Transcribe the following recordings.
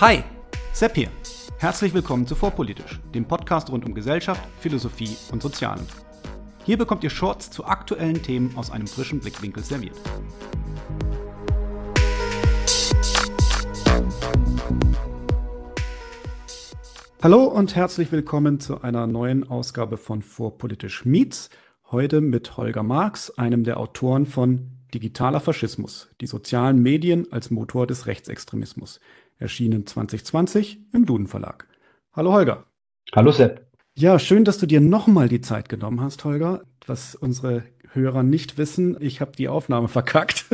Hi, Sepp hier. Herzlich willkommen zu Vorpolitisch, dem Podcast rund um Gesellschaft, Philosophie und Sozialen. Hier bekommt ihr Shorts zu aktuellen Themen aus einem frischen Blickwinkel serviert. Hallo und herzlich willkommen zu einer neuen Ausgabe von Vorpolitisch Meets. Heute mit Holger Marx, einem der Autoren von Digitaler Faschismus, die sozialen Medien als Motor des Rechtsextremismus, erschienen 2020 im Duden Verlag. Hallo Holger. Hallo Sepp. Ja, schön, dass du dir nochmal die Zeit genommen hast, Holger. Was unsere Hörer nicht wissen, ich habe die Aufnahme verkackt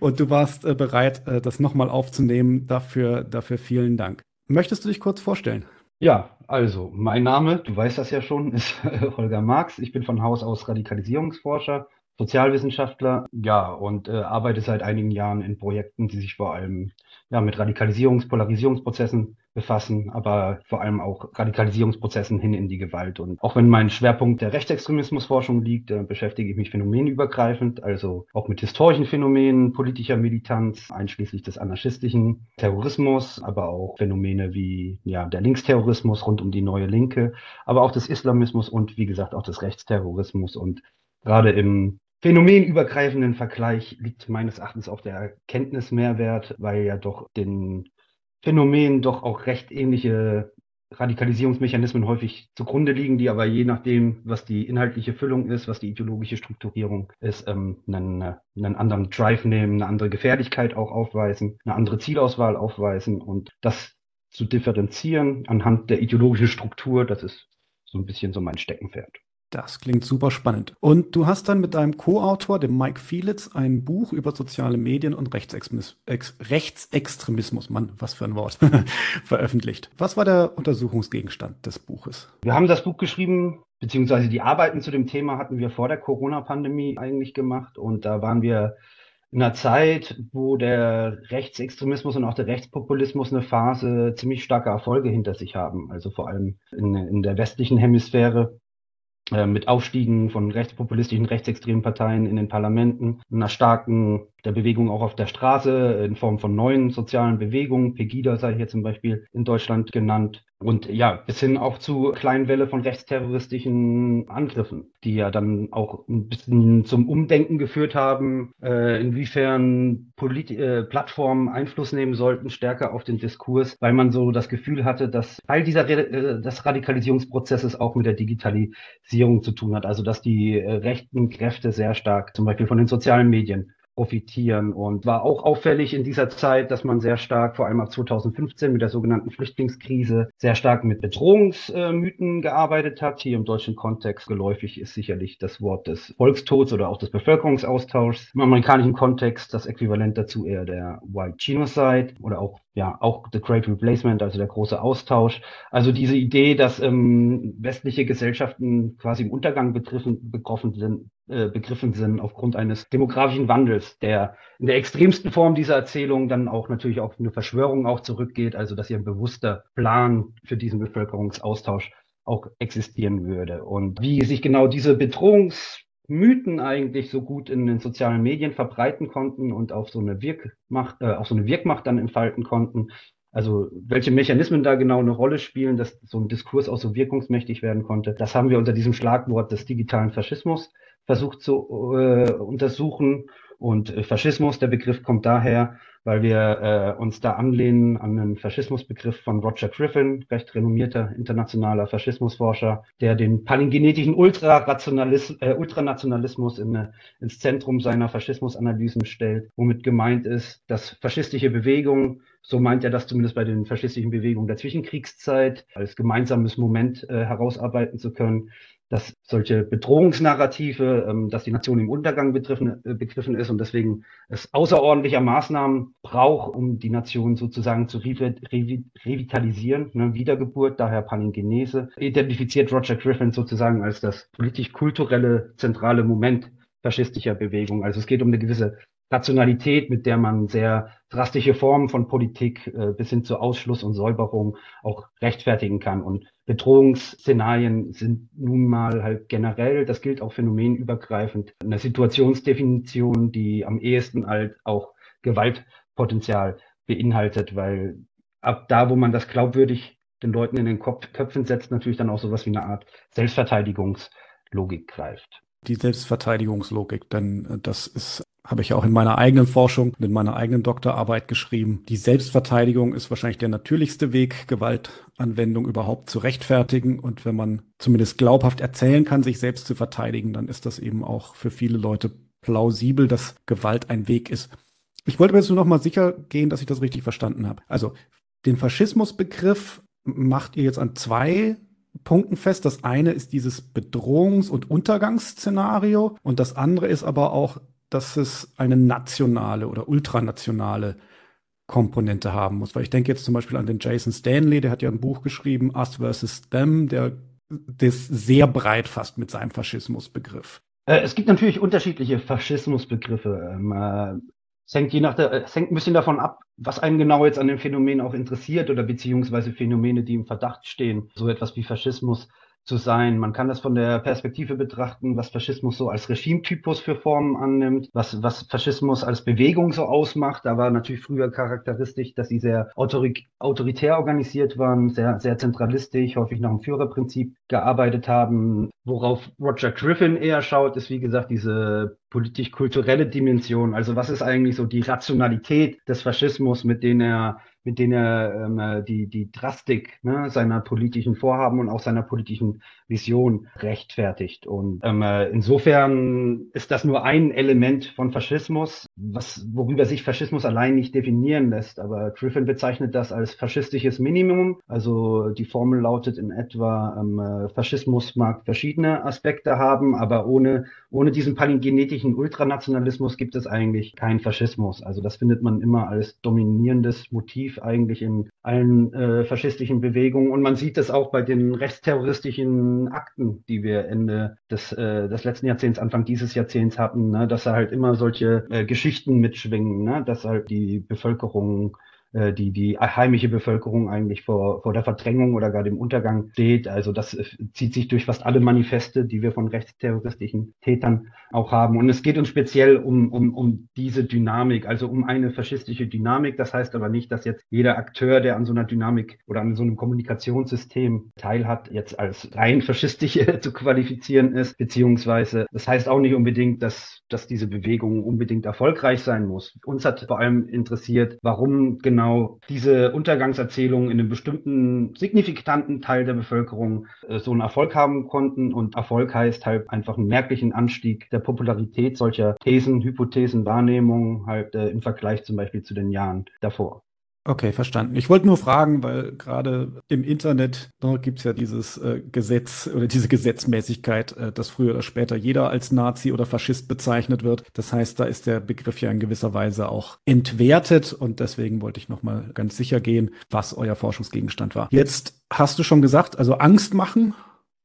und du warst äh, bereit, äh, das nochmal aufzunehmen. Dafür, dafür vielen Dank. Möchtest du dich kurz vorstellen? Ja, also mein Name, du weißt das ja schon, ist Holger Marx. Ich bin von Haus aus Radikalisierungsforscher, Sozialwissenschaftler, ja, und äh, arbeite seit einigen Jahren in Projekten, die sich vor allem ja, mit Radikalisierungs-, Polarisierungsprozessen befassen, aber vor allem auch Radikalisierungsprozessen hin in die Gewalt. Und auch wenn mein Schwerpunkt der Rechtsextremismusforschung liegt, äh, beschäftige ich mich phänomenübergreifend, also auch mit historischen Phänomenen politischer Militanz, einschließlich des anarchistischen Terrorismus, aber auch Phänomene wie ja, der Linksterrorismus rund um die neue Linke, aber auch des Islamismus und wie gesagt auch des Rechtsterrorismus. Und gerade im phänomenübergreifenden Vergleich liegt meines Erachtens auch der Erkenntnismehrwert, weil ja doch den Phänomen doch auch recht ähnliche Radikalisierungsmechanismen häufig zugrunde liegen, die aber je nachdem, was die inhaltliche Füllung ist, was die ideologische Strukturierung ist, ähm, einen, einen anderen Drive nehmen, eine andere Gefährlichkeit auch aufweisen, eine andere Zielauswahl aufweisen und das zu differenzieren anhand der ideologischen Struktur, das ist so ein bisschen so mein Steckenpferd. Das klingt super spannend. Und du hast dann mit deinem Co-Autor, dem Mike Fielitz, ein Buch über soziale Medien und Rechtsextremismus, Mann, was für ein Wort, veröffentlicht. Was war der Untersuchungsgegenstand des Buches? Wir haben das Buch geschrieben, beziehungsweise die Arbeiten zu dem Thema hatten wir vor der Corona-Pandemie eigentlich gemacht. Und da waren wir in einer Zeit, wo der Rechtsextremismus und auch der Rechtspopulismus eine Phase ziemlich starke Erfolge hinter sich haben. Also vor allem in, in der westlichen Hemisphäre mit Aufstiegen von rechtspopulistischen, rechtsextremen Parteien in den Parlamenten, einer starken der Bewegung auch auf der Straße in Form von neuen sozialen Bewegungen, Pegida sei hier zum Beispiel in Deutschland genannt. Und ja, bis hin auch zu kleinen Welle von rechtsterroristischen Angriffen, die ja dann auch ein bisschen zum Umdenken geführt haben, äh, inwiefern Polit äh, Plattformen Einfluss nehmen sollten, stärker auf den Diskurs, weil man so das Gefühl hatte, dass Teil dieser äh, des Radikalisierungsprozesses auch mit der Digitalisierung zu tun hat. Also dass die äh, rechten Kräfte sehr stark zum Beispiel von den sozialen Medien profitieren. Und war auch auffällig in dieser Zeit, dass man sehr stark, vor allem ab 2015 mit der sogenannten Flüchtlingskrise, sehr stark mit Bedrohungsmythen gearbeitet hat. Hier im deutschen Kontext geläufig ist sicherlich das Wort des Volkstods oder auch des Bevölkerungsaustauschs. Im amerikanischen Kontext das Äquivalent dazu eher der White Genocide oder auch ja, auch The Great Replacement, also der große Austausch. Also diese Idee, dass ähm, westliche Gesellschaften quasi im Untergang betroffen, betroffen sind, äh, begriffen sind aufgrund eines demografischen Wandels, der in der extremsten Form dieser Erzählung dann auch natürlich auf eine Verschwörung auch zurückgeht, also dass hier ein bewusster Plan für diesen Bevölkerungsaustausch auch existieren würde. Und wie sich genau diese Bedrohungs Mythen eigentlich so gut in den sozialen Medien verbreiten konnten und auf so eine Wirkmacht, äh, auf so eine Wirkmacht dann entfalten konnten. Also welche Mechanismen da genau eine Rolle spielen, dass so ein Diskurs auch so wirkungsmächtig werden konnte, das haben wir unter diesem Schlagwort des digitalen Faschismus versucht zu äh, untersuchen. Und äh, Faschismus, der Begriff kommt daher, weil wir äh, uns da anlehnen an einen Faschismusbegriff von Roger Griffin, recht renommierter internationaler Faschismusforscher, der den palingenetischen äh, Ultranationalismus in, äh, ins Zentrum seiner Faschismusanalysen stellt, womit gemeint ist, dass faschistische Bewegungen, so meint er das zumindest bei den faschistischen Bewegungen der Zwischenkriegszeit, als gemeinsames Moment äh, herausarbeiten zu können, dass solche Bedrohungsnarrative, ähm, dass die Nation im Untergang begriffen, äh, begriffen ist und deswegen es außerordentlicher Maßnahmen braucht, um die Nation sozusagen zu revi revi revitalisieren, ne, Wiedergeburt, daher Palingenese, identifiziert Roger Griffin sozusagen als das politisch-kulturelle zentrale Moment faschistischer Bewegung. Also es geht um eine gewisse Rationalität, mit der man sehr drastische Formen von Politik äh, bis hin zu Ausschluss und Säuberung auch rechtfertigen kann. Und Bedrohungsszenarien sind nun mal halt generell, das gilt auch phänomenübergreifend, eine Situationsdefinition, die am ehesten halt auch Gewaltpotenzial beinhaltet, weil ab da, wo man das glaubwürdig den Leuten in den Kopf, Köpfen setzt, natürlich dann auch sowas wie eine Art Selbstverteidigungslogik greift. Die Selbstverteidigungslogik, denn äh, das ist habe ich auch in meiner eigenen Forschung und in meiner eigenen Doktorarbeit geschrieben. Die Selbstverteidigung ist wahrscheinlich der natürlichste Weg, Gewaltanwendung überhaupt zu rechtfertigen. Und wenn man zumindest glaubhaft erzählen kann, sich selbst zu verteidigen, dann ist das eben auch für viele Leute plausibel, dass Gewalt ein Weg ist. Ich wollte mir jetzt nur noch mal sicher gehen, dass ich das richtig verstanden habe. Also den Faschismusbegriff macht ihr jetzt an zwei Punkten fest. Das eine ist dieses Bedrohungs- und Untergangsszenario und das andere ist aber auch dass es eine nationale oder ultranationale Komponente haben muss. Weil ich denke jetzt zum Beispiel an den Jason Stanley, der hat ja ein Buch geschrieben, Us versus Them, der das sehr breit fasst mit seinem Faschismusbegriff. Äh, es gibt natürlich unterschiedliche Faschismusbegriffe. Ähm, äh, es hängt, je nach der, es hängt ein bisschen davon ab, was einen genau jetzt an dem Phänomen auch interessiert oder beziehungsweise Phänomene, die im Verdacht stehen. So etwas wie Faschismus zu sein. Man kann das von der Perspektive betrachten, was Faschismus so als Regimetypus für Formen annimmt, was, was Faschismus als Bewegung so ausmacht. Da war natürlich früher charakteristisch, dass sie sehr autorit autoritär organisiert waren, sehr, sehr zentralistisch, häufig nach dem Führerprinzip gearbeitet haben. Worauf Roger Griffin eher schaut, ist wie gesagt diese politisch-kulturelle Dimension. Also was ist eigentlich so die Rationalität des Faschismus, mit denen er mit denen er ähm, äh, die, die Drastik ne, seiner politischen Vorhaben und auch seiner politischen Vision rechtfertigt. Und ähm, äh, insofern ist das nur ein Element von Faschismus, was, worüber sich Faschismus allein nicht definieren lässt. Aber Griffin bezeichnet das als faschistisches Minimum. Also die Formel lautet in etwa, ähm, äh, Faschismus mag verschiedene Aspekte haben, aber ohne, ohne diesen palingenetischen Ultranationalismus gibt es eigentlich keinen Faschismus. Also das findet man immer als dominierendes Motiv eigentlich in allen äh, faschistischen Bewegungen. Und man sieht das auch bei den rechtsterroristischen Akten, die wir Ende des, äh, des letzten Jahrzehnts, Anfang dieses Jahrzehnts hatten, ne? dass da halt immer solche äh, Geschichten mitschwingen, ne? dass halt die Bevölkerung äh, die die heimische Bevölkerung eigentlich vor, vor der Verdrängung oder gar dem Untergang steht. Also das äh, zieht sich durch fast alle Manifeste, die wir von rechtsterroristischen Tätern auch haben. Und es geht uns speziell um, um, um diese Dynamik, also um eine faschistische Dynamik. Das heißt aber nicht, dass jetzt jeder Akteur, der an so einer Dynamik oder an so einem Kommunikationssystem teilhat, jetzt als rein faschistische zu qualifizieren ist, beziehungsweise das heißt auch nicht unbedingt, dass, dass diese Bewegung unbedingt erfolgreich sein muss. Uns hat vor allem interessiert, warum genau genau diese Untergangserzählungen in einem bestimmten signifikanten Teil der Bevölkerung äh, so einen Erfolg haben konnten. Und Erfolg heißt halt einfach einen merklichen Anstieg der Popularität solcher Thesen, Hypothesen, Wahrnehmungen halt äh, im Vergleich zum Beispiel zu den Jahren davor. Okay, verstanden. Ich wollte nur fragen, weil gerade im Internet ne, gibt es ja dieses äh, Gesetz oder diese Gesetzmäßigkeit, äh, dass früher oder später jeder als Nazi oder Faschist bezeichnet wird. Das heißt, da ist der Begriff ja in gewisser Weise auch entwertet und deswegen wollte ich nochmal ganz sicher gehen, was euer Forschungsgegenstand war. Jetzt hast du schon gesagt, also Angst machen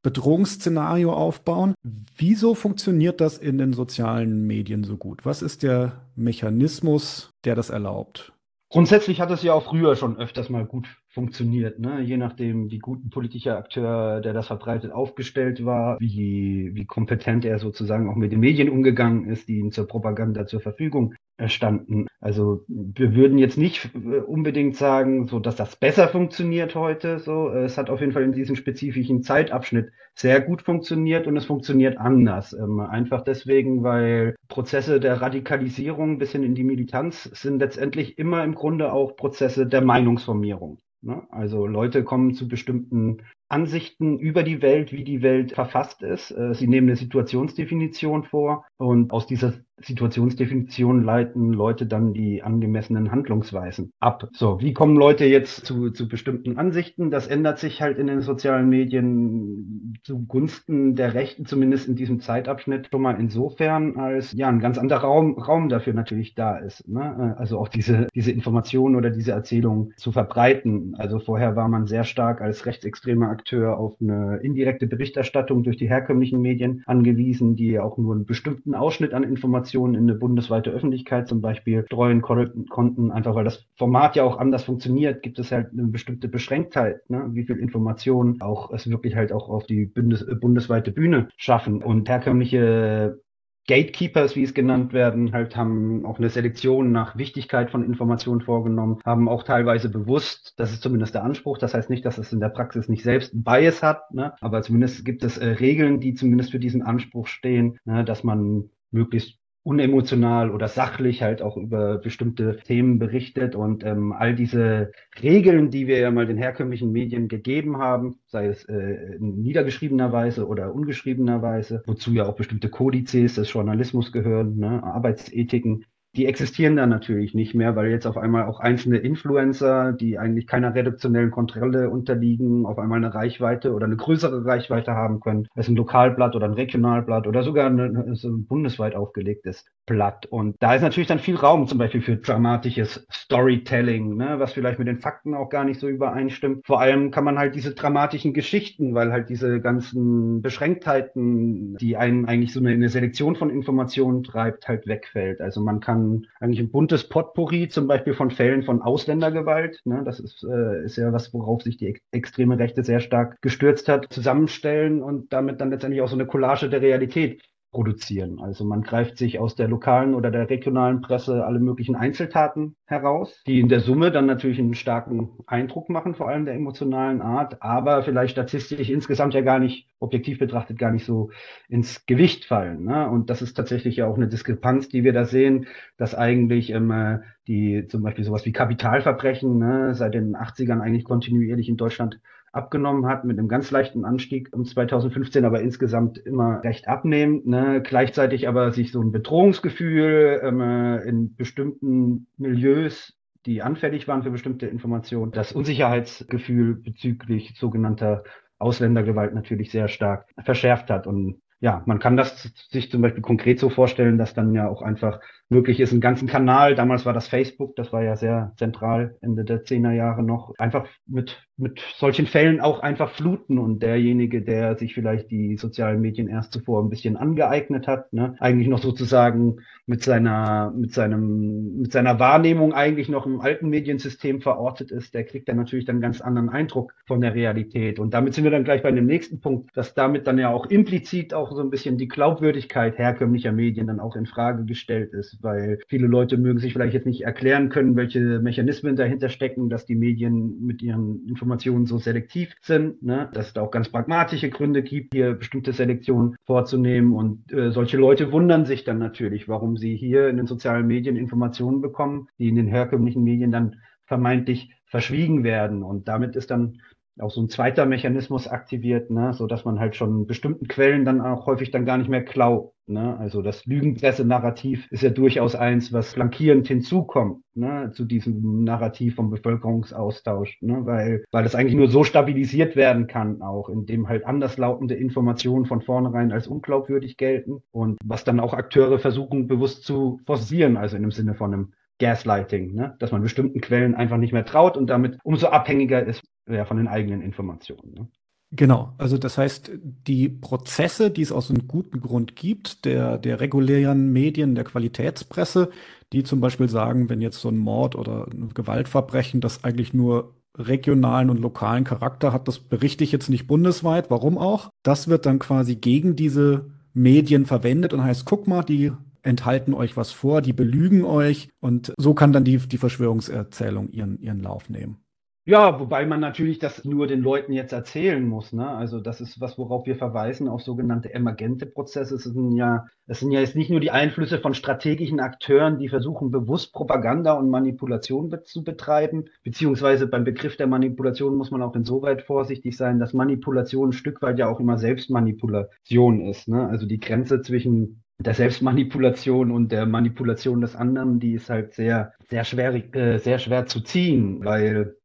Bedrohungsszenario aufbauen. Wieso funktioniert das in den sozialen Medien so gut? Was ist der Mechanismus, der das erlaubt? Grundsätzlich hat es ja auch früher schon öfters mal gut funktioniert, ne? je nachdem, wie gut ein politischer Akteur, der das verbreitet, aufgestellt war, wie, wie kompetent er sozusagen auch mit den Medien umgegangen ist, die ihm zur Propaganda zur Verfügung standen. Also wir würden jetzt nicht äh, unbedingt sagen, so dass das besser funktioniert heute. So, es hat auf jeden Fall in diesem spezifischen Zeitabschnitt sehr gut funktioniert und es funktioniert anders. Ähm, einfach deswegen, weil Prozesse der Radikalisierung bis hin in die Militanz sind letztendlich immer im Grunde auch Prozesse der Meinungsformierung. Ne? Also Leute kommen zu bestimmten Ansichten über die Welt, wie die Welt verfasst ist. Äh, sie nehmen eine Situationsdefinition vor und aus dieser Situationsdefinition leiten Leute dann die angemessenen Handlungsweisen ab. So, wie kommen Leute jetzt zu, zu bestimmten Ansichten? Das ändert sich halt in den sozialen Medien zugunsten der Rechten, zumindest in diesem Zeitabschnitt schon mal insofern, als ja ein ganz anderer Raum, Raum dafür natürlich da ist. Ne? Also auch diese, diese Informationen oder diese Erzählung zu verbreiten. Also vorher war man sehr stark als rechtsextremer Akteur auf eine indirekte Berichterstattung durch die herkömmlichen Medien angewiesen, die auch nur einen bestimmten Ausschnitt an Informationen in eine bundesweite Öffentlichkeit zum Beispiel streuen konnten, einfach weil das Format ja auch anders funktioniert, gibt es halt eine bestimmte Beschränktheit, ne? wie viel Informationen auch es wirklich halt auch auf die Bundes bundesweite Bühne schaffen. Und herkömmliche Gatekeepers, wie es genannt werden, halt haben auch eine Selektion nach Wichtigkeit von Informationen vorgenommen, haben auch teilweise bewusst, das ist zumindest der Anspruch, das heißt nicht, dass es in der Praxis nicht selbst Bias hat, ne? aber zumindest gibt es äh, Regeln, die zumindest für diesen Anspruch stehen, ne? dass man möglichst unemotional oder sachlich halt auch über bestimmte Themen berichtet. Und ähm, all diese Regeln, die wir ja mal den herkömmlichen Medien gegeben haben, sei es äh, in niedergeschriebener Weise oder ungeschriebener Weise, wozu ja auch bestimmte Kodizes des Journalismus gehören, ne, Arbeitsethiken, die existieren dann natürlich nicht mehr, weil jetzt auf einmal auch einzelne Influencer, die eigentlich keiner reduktionellen Kontrolle unterliegen, auf einmal eine Reichweite oder eine größere Reichweite haben können. Ist ein Lokalblatt oder ein Regionalblatt oder sogar eine, so ein bundesweit aufgelegtes Blatt. Und da ist natürlich dann viel Raum zum Beispiel für dramatisches Storytelling, ne, was vielleicht mit den Fakten auch gar nicht so übereinstimmt. Vor allem kann man halt diese dramatischen Geschichten, weil halt diese ganzen Beschränktheiten, die einen eigentlich so eine, eine Selektion von Informationen treibt, halt wegfällt. Also man kann eigentlich ein buntes Potpourri, zum Beispiel von Fällen von Ausländergewalt. Ne, das ist, äh, ist ja was, worauf sich die ex extreme Rechte sehr stark gestürzt hat, zusammenstellen und damit dann letztendlich auch so eine Collage der Realität produzieren. Also man greift sich aus der lokalen oder der regionalen Presse alle möglichen Einzeltaten heraus, die in der Summe dann natürlich einen starken Eindruck machen, vor allem der emotionalen Art, aber vielleicht statistisch insgesamt ja gar nicht, objektiv betrachtet, gar nicht so ins Gewicht fallen. Ne? Und das ist tatsächlich ja auch eine Diskrepanz, die wir da sehen, dass eigentlich ähm, die zum Beispiel sowas wie Kapitalverbrechen ne, seit den 80ern eigentlich kontinuierlich in Deutschland abgenommen hat mit einem ganz leichten Anstieg um 2015, aber insgesamt immer recht abnehmend. Ne? Gleichzeitig aber sich so ein Bedrohungsgefühl ähm, äh, in bestimmten Milieus die anfällig waren für bestimmte Informationen, das Unsicherheitsgefühl bezüglich sogenannter Ausländergewalt natürlich sehr stark verschärft hat. Und ja, man kann das sich zum Beispiel konkret so vorstellen, dass dann ja auch einfach möglich ist, einen ganzen Kanal, damals war das Facebook, das war ja sehr zentral Ende der Zehner Jahre noch, einfach mit, mit solchen Fällen auch einfach fluten und derjenige, der sich vielleicht die sozialen Medien erst zuvor ein bisschen angeeignet hat, ne, eigentlich noch sozusagen mit seiner, mit seinem, mit seiner Wahrnehmung eigentlich noch im alten Mediensystem verortet ist, der kriegt dann natürlich dann ganz anderen Eindruck von der Realität. Und damit sind wir dann gleich bei dem nächsten Punkt, dass damit dann ja auch implizit auch so ein bisschen die Glaubwürdigkeit herkömmlicher Medien dann auch in Frage gestellt ist weil viele Leute mögen sich vielleicht jetzt nicht erklären können, welche Mechanismen dahinter stecken, dass die Medien mit ihren Informationen so selektiv sind, ne? dass es da auch ganz pragmatische Gründe gibt, hier bestimmte Selektionen vorzunehmen und äh, solche Leute wundern sich dann natürlich, warum sie hier in den sozialen Medien Informationen bekommen, die in den herkömmlichen Medien dann vermeintlich verschwiegen werden und damit ist dann auch so ein zweiter Mechanismus aktiviert, ne, so dass man halt schon bestimmten Quellen dann auch häufig dann gar nicht mehr glaubt. Ne? Also das Lügenpresse-Narrativ ist ja durchaus eins, was flankierend hinzukommt ne, zu diesem Narrativ vom Bevölkerungsaustausch, ne? weil, weil das eigentlich nur so stabilisiert werden kann, auch indem halt anderslautende Informationen von vornherein als unglaubwürdig gelten und was dann auch Akteure versuchen bewusst zu forcieren, also in dem Sinne von einem Gaslighting, ne? dass man bestimmten Quellen einfach nicht mehr traut und damit umso abhängiger ist ja, von den eigenen Informationen. Ne? Genau, also das heißt, die Prozesse, die es aus einem guten Grund gibt, der, der regulären Medien, der Qualitätspresse, die zum Beispiel sagen, wenn jetzt so ein Mord oder ein Gewaltverbrechen, das eigentlich nur regionalen und lokalen Charakter hat, das berichte ich jetzt nicht bundesweit, warum auch, das wird dann quasi gegen diese Medien verwendet und heißt, guck mal, die enthalten euch was vor, die belügen euch und so kann dann die, die Verschwörungserzählung ihren, ihren Lauf nehmen. Ja, wobei man natürlich das nur den Leuten jetzt erzählen muss. Ne? Also das ist was, worauf wir verweisen, auf sogenannte emergente Prozesse. Es sind ja, es sind ja jetzt nicht nur die Einflüsse von strategischen Akteuren, die versuchen, bewusst Propaganda und Manipulation be zu betreiben. Beziehungsweise beim Begriff der Manipulation muss man auch insoweit vorsichtig sein, dass Manipulation ein Stück weit ja auch immer Selbstmanipulation ist. Ne? Also die Grenze zwischen der Selbstmanipulation und der Manipulation des anderen, die ist halt sehr, sehr schwer, äh, sehr schwer zu ziehen, weil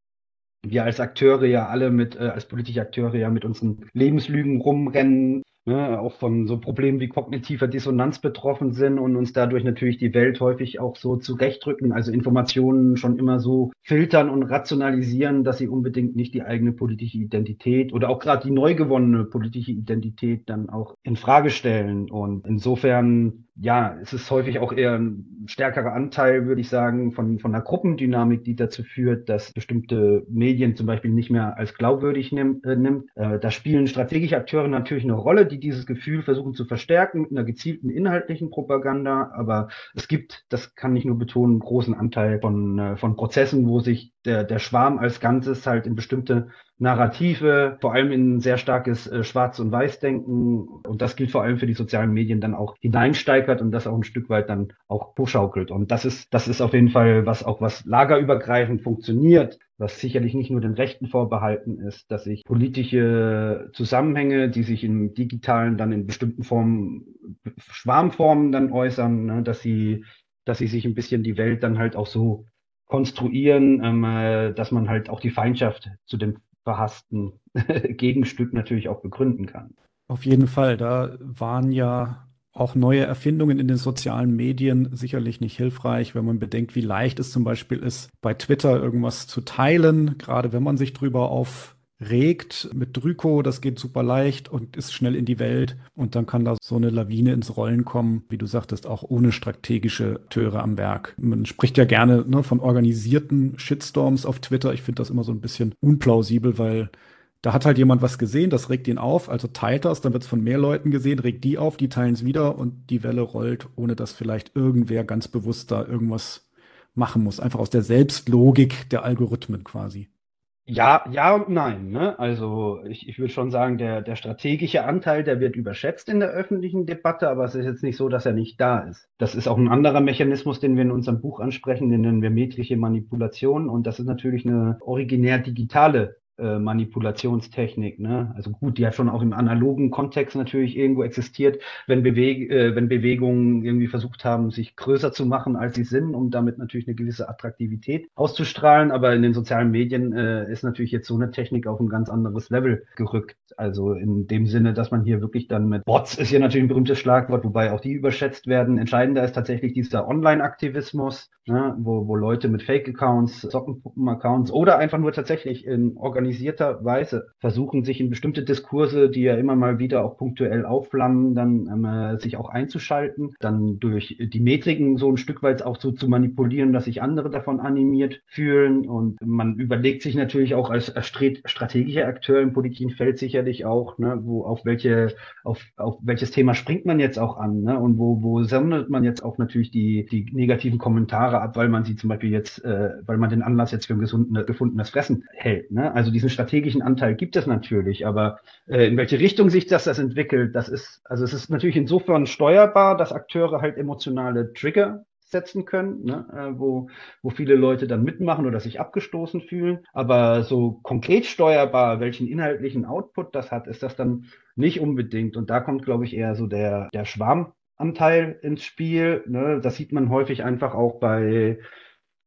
wir als Akteure ja alle mit, äh, als politische Akteure ja mit unseren Lebenslügen rumrennen, ne, auch von so Problemen wie kognitiver Dissonanz betroffen sind und uns dadurch natürlich die Welt häufig auch so zurechtrücken, also Informationen schon immer so filtern und rationalisieren, dass sie unbedingt nicht die eigene politische Identität oder auch gerade die neu gewonnene politische Identität dann auch in Frage stellen. Und insofern ja, es ist häufig auch eher ein stärkerer Anteil, würde ich sagen, von, von einer Gruppendynamik, die dazu führt, dass bestimmte Medien zum Beispiel nicht mehr als glaubwürdig nimm, äh, nimmt. Äh, da spielen strategische Akteure natürlich eine Rolle, die dieses Gefühl versuchen zu verstärken mit einer gezielten inhaltlichen Propaganda. Aber es gibt, das kann ich nur betonen, einen großen Anteil von, äh, von Prozessen, wo sich der, der Schwarm als Ganzes halt in bestimmte Narrative, vor allem in sehr starkes äh, Schwarz- und Weiß-Denken. Und das gilt vor allem für die sozialen Medien dann auch hineinsteigert und das auch ein Stück weit dann auch hochschaukelt. Und das ist, das ist auf jeden Fall was auch was lagerübergreifend funktioniert, was sicherlich nicht nur den Rechten vorbehalten ist, dass sich politische Zusammenhänge, die sich im Digitalen dann in bestimmten Formen, Schwarmformen dann äußern, ne, dass sie, dass sie sich ein bisschen die Welt dann halt auch so konstruieren, ähm, äh, dass man halt auch die Feindschaft zu dem verhassten Gegenstück natürlich auch begründen kann. Auf jeden Fall, da waren ja auch neue Erfindungen in den sozialen Medien sicherlich nicht hilfreich, wenn man bedenkt, wie leicht es zum Beispiel ist, bei Twitter irgendwas zu teilen, gerade wenn man sich drüber auf regt mit Drüko, das geht super leicht und ist schnell in die Welt und dann kann da so eine Lawine ins Rollen kommen, wie du sagtest, auch ohne strategische Töre am Werk. Man spricht ja gerne ne, von organisierten Shitstorms auf Twitter. Ich finde das immer so ein bisschen unplausibel, weil da hat halt jemand was gesehen, das regt ihn auf, also teilt das, dann wird es von mehr Leuten gesehen, regt die auf, die teilen es wieder und die Welle rollt, ohne dass vielleicht irgendwer ganz bewusst da irgendwas machen muss. Einfach aus der Selbstlogik der Algorithmen quasi. Ja, ja und nein. Ne? Also ich, ich würde schon sagen, der, der strategische Anteil, der wird überschätzt in der öffentlichen Debatte, aber es ist jetzt nicht so, dass er nicht da ist. Das ist auch ein anderer Mechanismus, den wir in unserem Buch ansprechen, den nennen wir metrische Manipulation. Und das ist natürlich eine originär digitale äh, Manipulationstechnik. Ne? Also gut, die hat schon auch im analogen Kontext natürlich irgendwo existiert, wenn, Beweg äh, wenn Bewegungen irgendwie versucht haben, sich größer zu machen, als sie sind, um damit natürlich eine gewisse Attraktivität auszustrahlen. Aber in den sozialen Medien äh, ist natürlich jetzt so eine Technik auf ein ganz anderes Level gerückt. Also in dem Sinne, dass man hier wirklich dann mit Bots ist hier natürlich ein berühmtes Schlagwort, wobei auch die überschätzt werden. Entscheidender ist tatsächlich dieser Online-Aktivismus, ne? wo, wo Leute mit Fake-Accounts, Sockenpuppen-Accounts oder einfach nur tatsächlich in Organisationen organisierter Weise versuchen, sich in bestimmte Diskurse, die ja immer mal wieder auch punktuell aufflammen, dann ähm, sich auch einzuschalten, dann durch die Metriken so ein Stück weit auch so zu manipulieren, dass sich andere davon animiert fühlen. Und man überlegt sich natürlich auch als, strategischer Akteur im politischen Feld sicherlich auch, ne, wo auf welche, auf, auf welches Thema springt man jetzt auch an, ne? Und wo, wo sammelt man jetzt auch natürlich die, die negativen Kommentare ab, weil man sie zum Beispiel jetzt, äh, weil man den Anlass jetzt für ein gesunde, gefundenes Fressen hält. Ne? Also die diesen strategischen Anteil gibt es natürlich, aber äh, in welche Richtung sich das, das entwickelt, das ist, also es ist natürlich insofern steuerbar, dass Akteure halt emotionale Trigger setzen können, ne, äh, wo, wo viele Leute dann mitmachen oder sich abgestoßen fühlen. Aber so konkret steuerbar, welchen inhaltlichen Output das hat, ist das dann nicht unbedingt. Und da kommt, glaube ich, eher so der, der Schwarmanteil ins Spiel. Ne? Das sieht man häufig einfach auch bei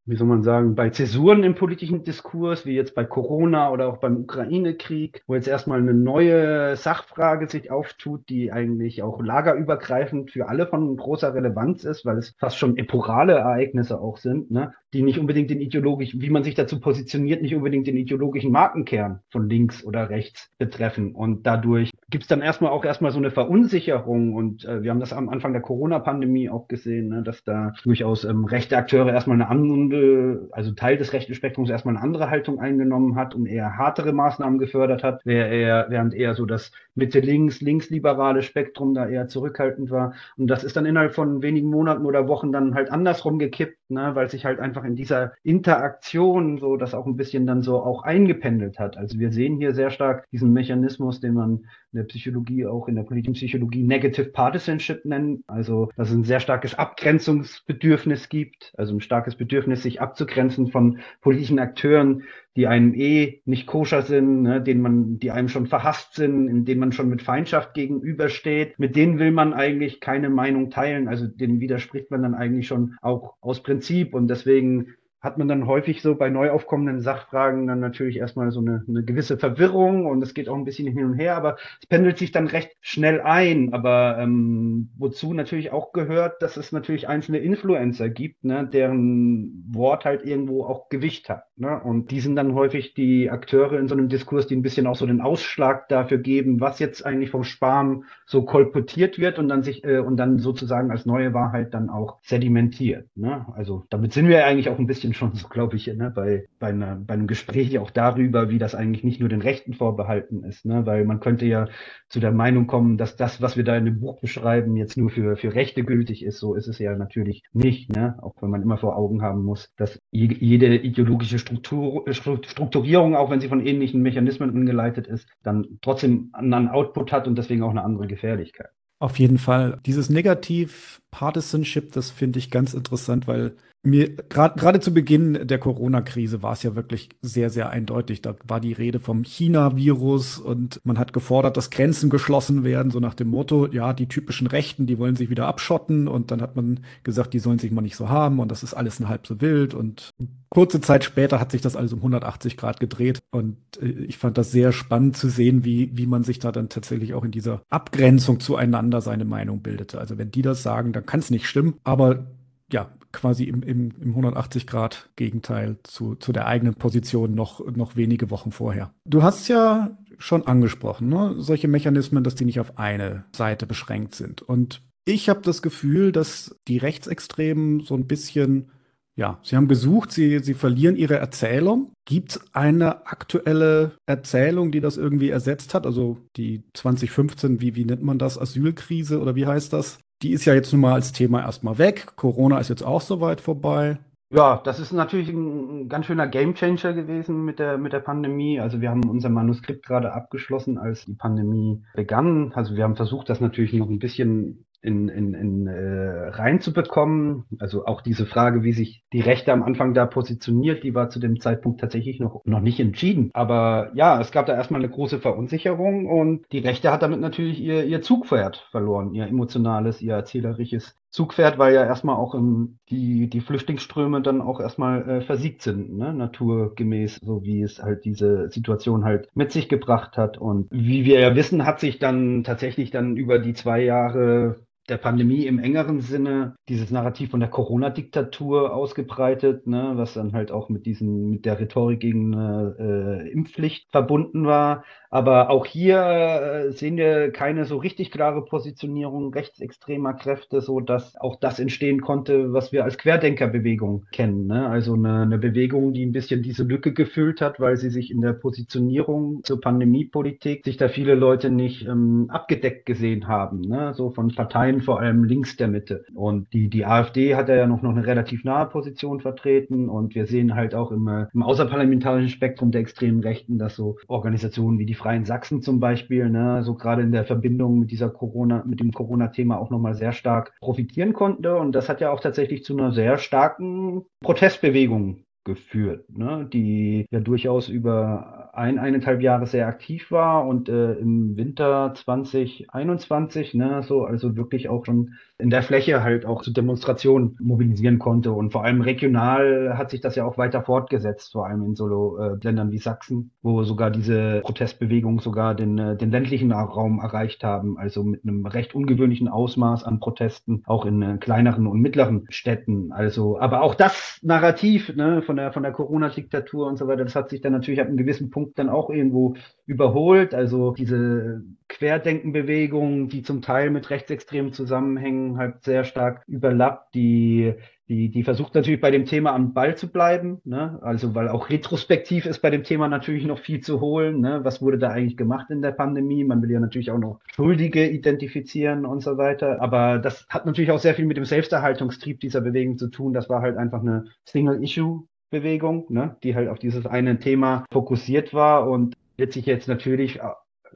wie soll man sagen, bei Zäsuren im politischen Diskurs, wie jetzt bei Corona oder auch beim Ukraine-Krieg, wo jetzt erstmal eine neue Sachfrage sich auftut, die eigentlich auch lagerübergreifend für alle von großer Relevanz ist, weil es fast schon epochale Ereignisse auch sind, ne? Die nicht unbedingt den ideologischen, wie man sich dazu positioniert, nicht unbedingt den ideologischen Markenkern von links oder rechts betreffen. Und dadurch gibt es dann erstmal auch erstmal so eine Verunsicherung. Und äh, wir haben das am Anfang der Corona-Pandemie auch gesehen, ne? dass da durchaus ähm, rechte Akteure erstmal eine andere also Teil des rechten Spektrums erstmal eine andere Haltung eingenommen hat und eher härtere Maßnahmen gefördert hat, während eher so das Mitte-Links, linksliberale Spektrum da eher zurückhaltend war. Und das ist dann innerhalb von wenigen Monaten oder Wochen dann halt andersrum gekippt, ne, weil sich halt einfach in dieser Interaktion so das auch ein bisschen dann so auch eingependelt hat. Also wir sehen hier sehr stark diesen Mechanismus, den man in der Psychologie, auch in der politischen Psychologie Negative Partisanship nennen. Also, dass es ein sehr starkes Abgrenzungsbedürfnis gibt, also ein starkes Bedürfnis, sich abzugrenzen von politischen Akteuren, die einem eh nicht koscher sind, ne, denen man, die einem schon verhasst sind, in denen man schon mit Feindschaft gegenübersteht. Mit denen will man eigentlich keine Meinung teilen. Also denen widerspricht man dann eigentlich schon auch aus Prinzip. Und deswegen hat man dann häufig so bei neu aufkommenden Sachfragen dann natürlich erstmal so eine, eine gewisse Verwirrung und es geht auch ein bisschen hin und her, aber es pendelt sich dann recht schnell ein. Aber ähm, wozu natürlich auch gehört, dass es natürlich einzelne Influencer gibt, ne, deren Wort halt irgendwo auch Gewicht hat. Ne? Und die sind dann häufig die Akteure in so einem Diskurs, die ein bisschen auch so den Ausschlag dafür geben, was jetzt eigentlich vom Spam so kolportiert wird und dann sich äh, und dann sozusagen als neue Wahrheit dann auch sedimentiert. Ne? Also damit sind wir eigentlich auch ein bisschen schon so, glaube ich, ne, bei, bei, einer, bei einem Gespräch auch darüber, wie das eigentlich nicht nur den Rechten vorbehalten ist, ne? weil man könnte ja zu der Meinung kommen, dass das, was wir da in dem Buch beschreiben, jetzt nur für, für Rechte gültig ist. So ist es ja natürlich nicht, ne? auch wenn man immer vor Augen haben muss, dass jede ideologische Struktur, Strukturierung, auch wenn sie von ähnlichen Mechanismen angeleitet ist, dann trotzdem einen Output hat und deswegen auch eine andere Gefährlichkeit. Auf jeden Fall. Dieses Negativ-Partisanship, das finde ich ganz interessant, weil mir gerade zu Beginn der Corona-Krise war es ja wirklich sehr, sehr eindeutig. Da war die Rede vom China-Virus und man hat gefordert, dass Grenzen geschlossen werden, so nach dem Motto, ja, die typischen Rechten, die wollen sich wieder abschotten und dann hat man gesagt, die sollen sich mal nicht so haben und das ist alles ein halb so wild und kurze Zeit später hat sich das alles um 180 Grad gedreht und äh, ich fand das sehr spannend zu sehen, wie, wie man sich da dann tatsächlich auch in dieser Abgrenzung zueinander seine Meinung bildete. Also wenn die das sagen, dann kann es nicht stimmen, aber ja, quasi im, im, im 180 Grad Gegenteil zu, zu der eigenen Position noch, noch wenige Wochen vorher. Du hast ja schon angesprochen, ne? solche Mechanismen, dass die nicht auf eine Seite beschränkt sind. Und ich habe das Gefühl, dass die Rechtsextremen so ein bisschen, ja, sie haben gesucht, sie, sie verlieren ihre Erzählung. Gibt es eine aktuelle Erzählung, die das irgendwie ersetzt hat? Also die 2015, wie, wie nennt man das? Asylkrise oder wie heißt das? Die ist ja jetzt nun mal als Thema erstmal weg. Corona ist jetzt auch soweit vorbei. Ja, das ist natürlich ein ganz schöner Gamechanger gewesen mit der, mit der Pandemie. Also wir haben unser Manuskript gerade abgeschlossen, als die Pandemie begann. Also wir haben versucht, das natürlich noch ein bisschen in, in, in äh, reinzubekommen. Also auch diese Frage, wie sich die Rechte am Anfang da positioniert, die war zu dem Zeitpunkt tatsächlich noch, noch nicht entschieden. Aber ja, es gab da erstmal eine große Verunsicherung und die Rechte hat damit natürlich ihr, ihr Zugpferd verloren, ihr emotionales, ihr erzählerisches Zugpferd, weil ja erstmal auch im, die, die Flüchtlingsströme dann auch erstmal äh, versiegt sind, ne? naturgemäß, so wie es halt diese Situation halt mit sich gebracht hat. Und wie wir ja wissen, hat sich dann tatsächlich dann über die zwei Jahre der Pandemie im engeren Sinne dieses Narrativ von der Corona-Diktatur ausgebreitet, ne, was dann halt auch mit diesen, mit der Rhetorik gegen äh, Impfpflicht verbunden war. Aber auch hier äh, sehen wir keine so richtig klare Positionierung rechtsextremer Kräfte, so dass auch das entstehen konnte, was wir als Querdenkerbewegung kennen. Ne? Also eine, eine Bewegung, die ein bisschen diese Lücke gefüllt hat, weil sie sich in der Positionierung zur Pandemiepolitik sich da viele Leute nicht ähm, abgedeckt gesehen haben, ne? so von Parteien vor allem links der Mitte. Und die, die AfD hat ja noch, noch eine relativ nahe Position vertreten und wir sehen halt auch im, äh, im außerparlamentarischen Spektrum der extremen Rechten, dass so Organisationen wie die Freien Sachsen zum Beispiel, ne, so gerade in der Verbindung mit dieser Corona, mit dem Corona-Thema auch nochmal sehr stark profitieren konnte. Und das hat ja auch tatsächlich zu einer sehr starken Protestbewegung geführt, ne, die ja durchaus über ein, eineinhalb Jahre sehr aktiv war und äh, im Winter 2021, ne, so also wirklich auch schon in der Fläche halt auch zu Demonstrationen mobilisieren konnte. Und vor allem regional hat sich das ja auch weiter fortgesetzt, vor allem in so äh, Ländern wie Sachsen, wo sogar diese Protestbewegung sogar den, äh, den ländlichen Raum erreicht haben, also mit einem recht ungewöhnlichen Ausmaß an Protesten, auch in äh, kleineren und mittleren Städten. Also, aber auch das Narrativ ne, von der von der Corona-Diktatur und so weiter, das hat sich dann natürlich ab einem gewissen Punkt dann auch irgendwo überholt. Also diese Querdenkenbewegung, die zum Teil mit rechtsextremen Zusammenhängen halt sehr stark überlappt, die die, die versucht natürlich bei dem Thema am Ball zu bleiben, ne? also weil auch retrospektiv ist bei dem Thema natürlich noch viel zu holen. Ne? Was wurde da eigentlich gemacht in der Pandemie? Man will ja natürlich auch noch Schuldige identifizieren und so weiter. Aber das hat natürlich auch sehr viel mit dem Selbsterhaltungstrieb dieser Bewegung zu tun. Das war halt einfach eine Single-Issue Bewegung, ne, die halt auf dieses eine Thema fokussiert war und wird sich jetzt natürlich äh,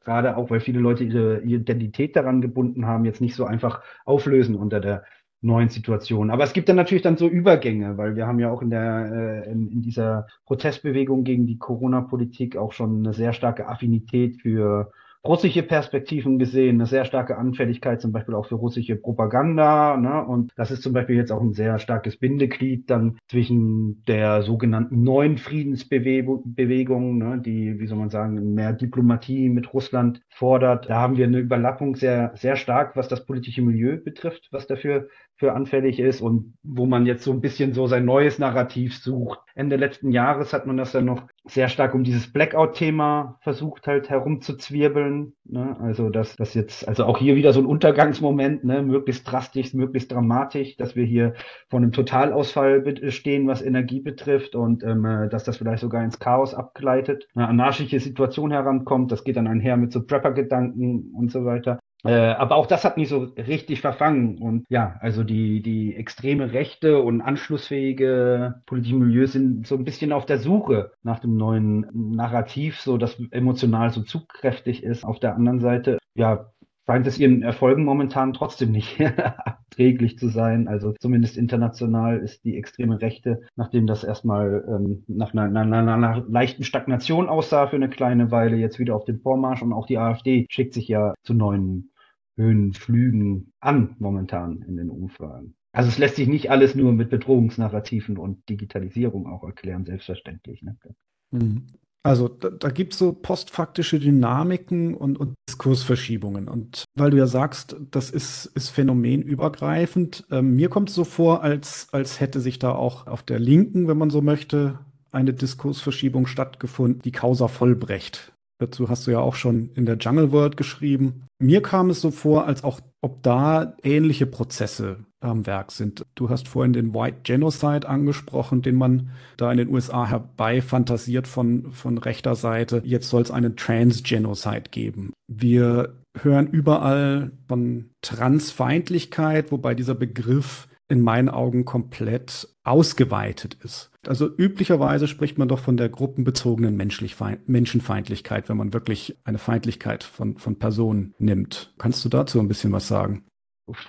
gerade auch, weil viele Leute ihre Identität daran gebunden haben, jetzt nicht so einfach auflösen unter der neuen Situation. Aber es gibt dann natürlich dann so Übergänge, weil wir haben ja auch in der äh, in, in dieser Protestbewegung gegen die Corona-Politik auch schon eine sehr starke Affinität für russische Perspektiven gesehen, eine sehr starke Anfälligkeit zum Beispiel auch für russische Propaganda. Ne? Und das ist zum Beispiel jetzt auch ein sehr starkes Bindeglied dann zwischen der sogenannten neuen Friedensbewegung, ne? die, wie soll man sagen, mehr Diplomatie mit Russland fordert. Da haben wir eine Überlappung sehr, sehr stark, was das politische Milieu betrifft, was dafür für anfällig ist und wo man jetzt so ein bisschen so sein neues Narrativ sucht. Ende letzten Jahres hat man das dann noch sehr stark um dieses Blackout-Thema versucht halt herumzuzwirbeln. Ne? Also dass das jetzt, also auch hier wieder so ein Untergangsmoment, ne? möglichst drastisch, möglichst dramatisch, dass wir hier vor einem Totalausfall stehen, was Energie betrifft und ähm, äh, dass das vielleicht sogar ins Chaos abgleitet, eine anarchische Situation herankommt. Das geht dann einher mit so Prepper-Gedanken und so weiter. Äh, aber auch das hat nicht so richtig verfangen. Und ja, also die, die extreme Rechte und anschlussfähige politische Milieus sind so ein bisschen auf der Suche nach dem neuen Narrativ, so das emotional so zugkräftig ist. Auf der anderen Seite, ja, scheint es ihren Erfolgen momentan trotzdem nicht träglich zu sein. Also zumindest international ist die extreme Rechte, nachdem das erstmal ähm, nach einer, einer, einer, einer, leichten Stagnation aussah für eine kleine Weile, jetzt wieder auf den Vormarsch und auch die AfD schickt sich ja zu neuen Höhenflügen an momentan in den Umfragen. Also es lässt sich nicht alles nur mit Bedrohungsnarrativen und Digitalisierung auch erklären, selbstverständlich. Ne? Mhm. Also da, da gibt es so postfaktische Dynamiken und, und, Diskursverschiebungen. Und weil du ja sagst, das ist, ist phänomenübergreifend, äh, mir kommt es so vor, als, als hätte sich da auch auf der Linken, wenn man so möchte, eine Diskursverschiebung stattgefunden, die Causa Vollbrecht. Dazu hast du ja auch schon in der Jungle World geschrieben. Mir kam es so vor, als auch ob da ähnliche Prozesse am Werk sind. Du hast vorhin den White Genocide angesprochen, den man da in den USA herbeifantasiert von, von rechter Seite. Jetzt soll es einen Trans-Genocide geben. Wir hören überall von Transfeindlichkeit, wobei dieser Begriff in meinen Augen komplett ausgeweitet ist. Also üblicherweise spricht man doch von der gruppenbezogenen Menschenfeindlichkeit, wenn man wirklich eine Feindlichkeit von, von Personen nimmt. Kannst du dazu ein bisschen was sagen?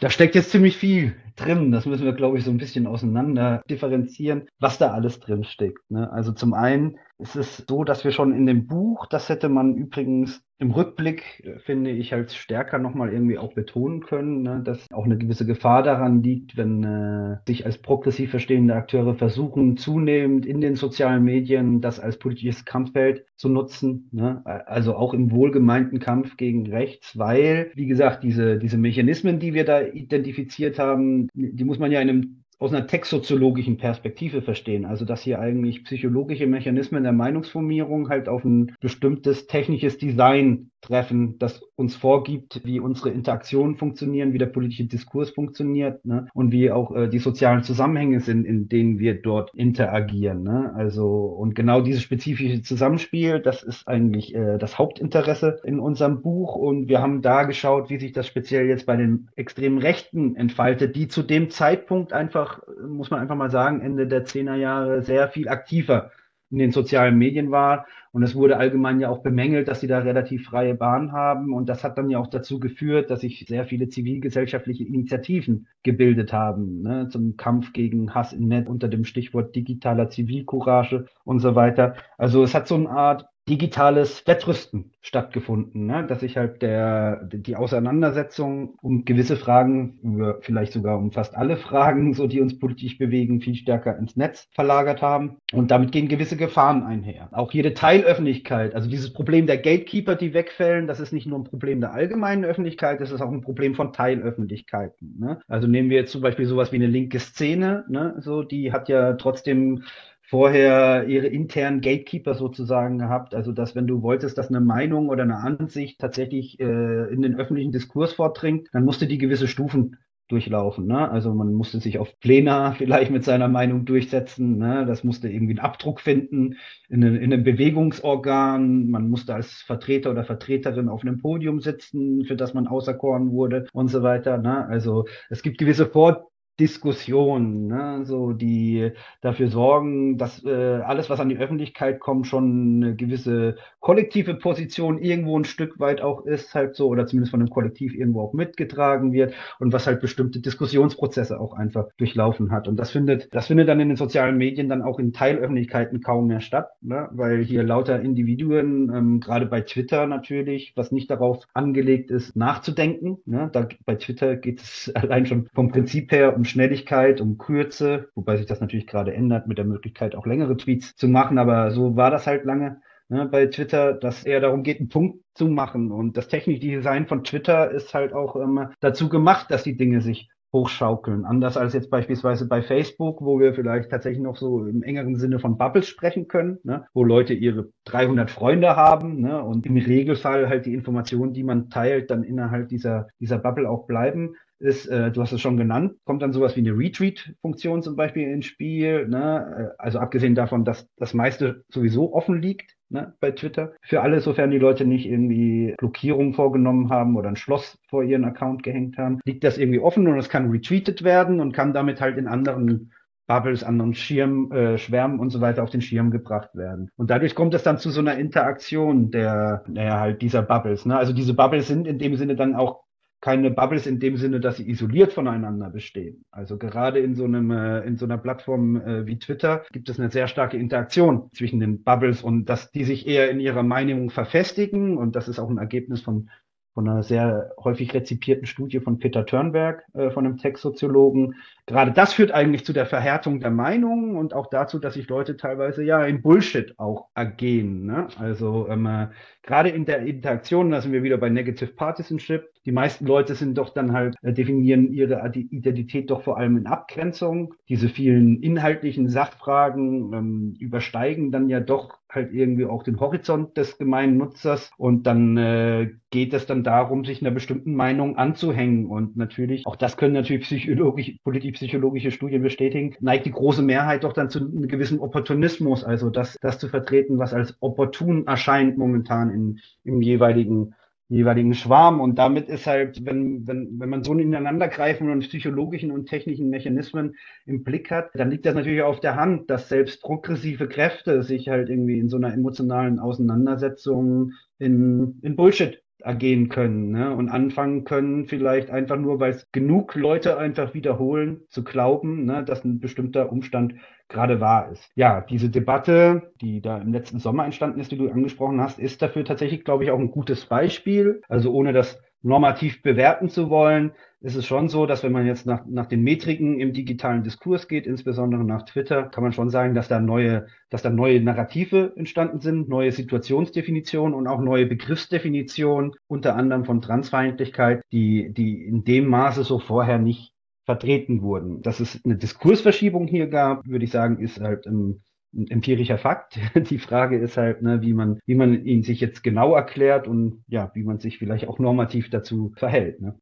Da steckt jetzt ziemlich viel drin. Das müssen wir, glaube ich, so ein bisschen auseinander differenzieren, was da alles drin steckt. Ne? Also zum einen ist es so, dass wir schon in dem Buch, das hätte man übrigens im Rückblick, äh, finde ich, halt stärker nochmal irgendwie auch betonen können, ne, dass auch eine gewisse Gefahr daran liegt, wenn äh, sich als progressiv verstehende Akteure versuchen, zunehmend in den sozialen Medien das als politisches Kampffeld zu nutzen. Ne? Also auch im wohlgemeinten Kampf gegen rechts, weil, wie gesagt, diese, diese Mechanismen, die wir da identifiziert haben, die muss man ja in einem aus einer textsoziologischen Perspektive verstehen. Also dass hier eigentlich psychologische Mechanismen der Meinungsformierung halt auf ein bestimmtes technisches Design treffen, das uns vorgibt, wie unsere Interaktionen funktionieren, wie der politische Diskurs funktioniert ne? und wie auch äh, die sozialen Zusammenhänge sind, in denen wir dort interagieren. Ne? Also und genau dieses spezifische Zusammenspiel, das ist eigentlich äh, das Hauptinteresse in unserem Buch und wir haben da geschaut, wie sich das speziell jetzt bei den extremen Rechten entfaltet, die zu dem Zeitpunkt einfach, muss man einfach mal sagen, Ende der Zehnerjahre sehr viel aktiver in den sozialen Medien war. Und es wurde allgemein ja auch bemängelt, dass sie da relativ freie Bahn haben. Und das hat dann ja auch dazu geführt, dass sich sehr viele zivilgesellschaftliche Initiativen gebildet haben, ne, zum Kampf gegen Hass im Netz unter dem Stichwort digitaler Zivilcourage und so weiter. Also es hat so eine Art digitales Wettrüsten stattgefunden, ne? dass sich halt der, die Auseinandersetzung um gewisse Fragen, vielleicht sogar um fast alle Fragen, so die uns politisch bewegen, viel stärker ins Netz verlagert haben. Und damit gehen gewisse Gefahren einher. Auch jede Teilöffentlichkeit, also dieses Problem der Gatekeeper, die wegfällen, das ist nicht nur ein Problem der allgemeinen Öffentlichkeit, das ist auch ein Problem von Teilöffentlichkeiten. Ne? Also nehmen wir jetzt zum Beispiel sowas wie eine linke Szene, ne? so die hat ja trotzdem vorher ihre internen Gatekeeper sozusagen gehabt. Also, dass wenn du wolltest, dass eine Meinung oder eine Ansicht tatsächlich äh, in den öffentlichen Diskurs vordringt, dann musste die gewisse Stufen durchlaufen. Ne? Also man musste sich auf Plena vielleicht mit seiner Meinung durchsetzen. Ne? Das musste irgendwie einen Abdruck finden in, in einem Bewegungsorgan. Man musste als Vertreter oder Vertreterin auf einem Podium sitzen, für das man auserkoren wurde und so weiter. Ne? Also es gibt gewisse Vor Diskussionen, ne? so die dafür sorgen, dass äh, alles, was an die Öffentlichkeit kommt, schon eine gewisse kollektive Position irgendwo ein Stück weit auch ist, halt so, oder zumindest von einem Kollektiv irgendwo auch mitgetragen wird und was halt bestimmte Diskussionsprozesse auch einfach durchlaufen hat. Und das findet, das findet dann in den sozialen Medien dann auch in Teilöffentlichkeiten kaum mehr statt, ne? weil hier lauter Individuen, ähm, gerade bei Twitter natürlich, was nicht darauf angelegt ist, nachzudenken. Ne? Da, bei Twitter geht es allein schon vom Prinzip her um Schnelligkeit, um Kürze, wobei sich das natürlich gerade ändert mit der Möglichkeit, auch längere Tweets zu machen, aber so war das halt lange ne, bei Twitter, dass eher darum geht, einen Punkt zu machen. Und das technische Design von Twitter ist halt auch ähm, dazu gemacht, dass die Dinge sich hochschaukeln. Anders als jetzt beispielsweise bei Facebook, wo wir vielleicht tatsächlich noch so im engeren Sinne von Bubbles sprechen können, ne, wo Leute ihre 300 Freunde haben ne, und im Regelfall halt die Informationen, die man teilt, dann innerhalb dieser, dieser Bubble auch bleiben ist, äh, du hast es schon genannt, kommt dann sowas wie eine Retweet-Funktion zum Beispiel ins Spiel. Ne? Äh, also abgesehen davon, dass das meiste sowieso offen liegt ne, bei Twitter. Für alle, sofern die Leute nicht irgendwie Blockierung vorgenommen haben oder ein Schloss vor ihren Account gehängt haben, liegt das irgendwie offen und es kann retweetet werden und kann damit halt in anderen Bubbles, anderen Schirm, äh, Schwärmen und so weiter auf den Schirm gebracht werden. Und dadurch kommt es dann zu so einer Interaktion der, naja, halt dieser Bubbles. Ne? Also diese Bubbles sind in dem Sinne dann auch keine Bubbles in dem Sinne, dass sie isoliert voneinander bestehen. Also gerade in so einem äh, in so einer Plattform äh, wie Twitter gibt es eine sehr starke Interaktion zwischen den Bubbles und dass die sich eher in ihrer Meinung verfestigen und das ist auch ein Ergebnis von von einer sehr häufig rezipierten Studie von Peter Törnberg, äh, von einem Textsoziologen. Gerade das führt eigentlich zu der Verhärtung der Meinungen und auch dazu, dass sich Leute teilweise ja in Bullshit auch ergehen. Ne? Also ähm, äh, gerade in der Interaktion, da sind wir wieder bei Negative Partisanship, die meisten Leute sind doch dann halt, äh, definieren ihre Identität doch vor allem in Abgrenzung. Diese vielen inhaltlichen Sachfragen ähm, übersteigen dann ja doch halt irgendwie auch den Horizont des gemeinen Nutzers und dann äh, geht es dann darum, sich einer bestimmten Meinung anzuhängen und natürlich, auch das können natürlich psychologisch, politisch-psychologische Studien bestätigen, neigt die große Mehrheit doch dann zu einem gewissen Opportunismus, also das, das zu vertreten, was als opportun erscheint momentan in, im jeweiligen jeweiligen Schwarm. Und damit ist halt, wenn, wenn, wenn man so einen Ineinandergreifen und psychologischen und technischen Mechanismen im Blick hat, dann liegt das natürlich auf der Hand, dass selbst progressive Kräfte sich halt irgendwie in so einer emotionalen Auseinandersetzung in, in Bullshit ergehen können ne? und anfangen können, vielleicht einfach nur, weil es genug Leute einfach wiederholen, zu glauben, ne, dass ein bestimmter Umstand gerade wahr ist. Ja, diese Debatte, die da im letzten Sommer entstanden ist, die du angesprochen hast, ist dafür tatsächlich, glaube ich, auch ein gutes Beispiel. Also ohne das normativ bewerten zu wollen, ist es schon so, dass wenn man jetzt nach, nach den Metriken im digitalen Diskurs geht, insbesondere nach Twitter, kann man schon sagen, dass da neue, dass da neue Narrative entstanden sind, neue Situationsdefinitionen und auch neue Begriffsdefinitionen, unter anderem von Transfeindlichkeit, die, die in dem Maße so vorher nicht vertreten wurden. Dass es eine Diskursverschiebung hier gab, würde ich sagen, ist halt ein, ein empirischer Fakt. Die Frage ist halt, ne, wie man, wie man ihn sich jetzt genau erklärt und ja, wie man sich vielleicht auch normativ dazu verhält. Ne?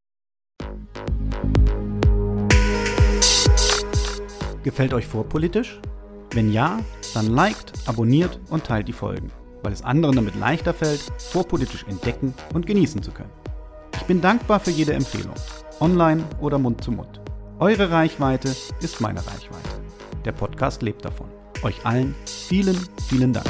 Gefällt euch vorpolitisch? Wenn ja, dann liked, abonniert und teilt die Folgen, weil es anderen damit leichter fällt, vorpolitisch entdecken und genießen zu können. Ich bin dankbar für jede Empfehlung, online oder Mund zu Mund. Eure Reichweite ist meine Reichweite. Der Podcast lebt davon. Euch allen vielen, vielen Dank.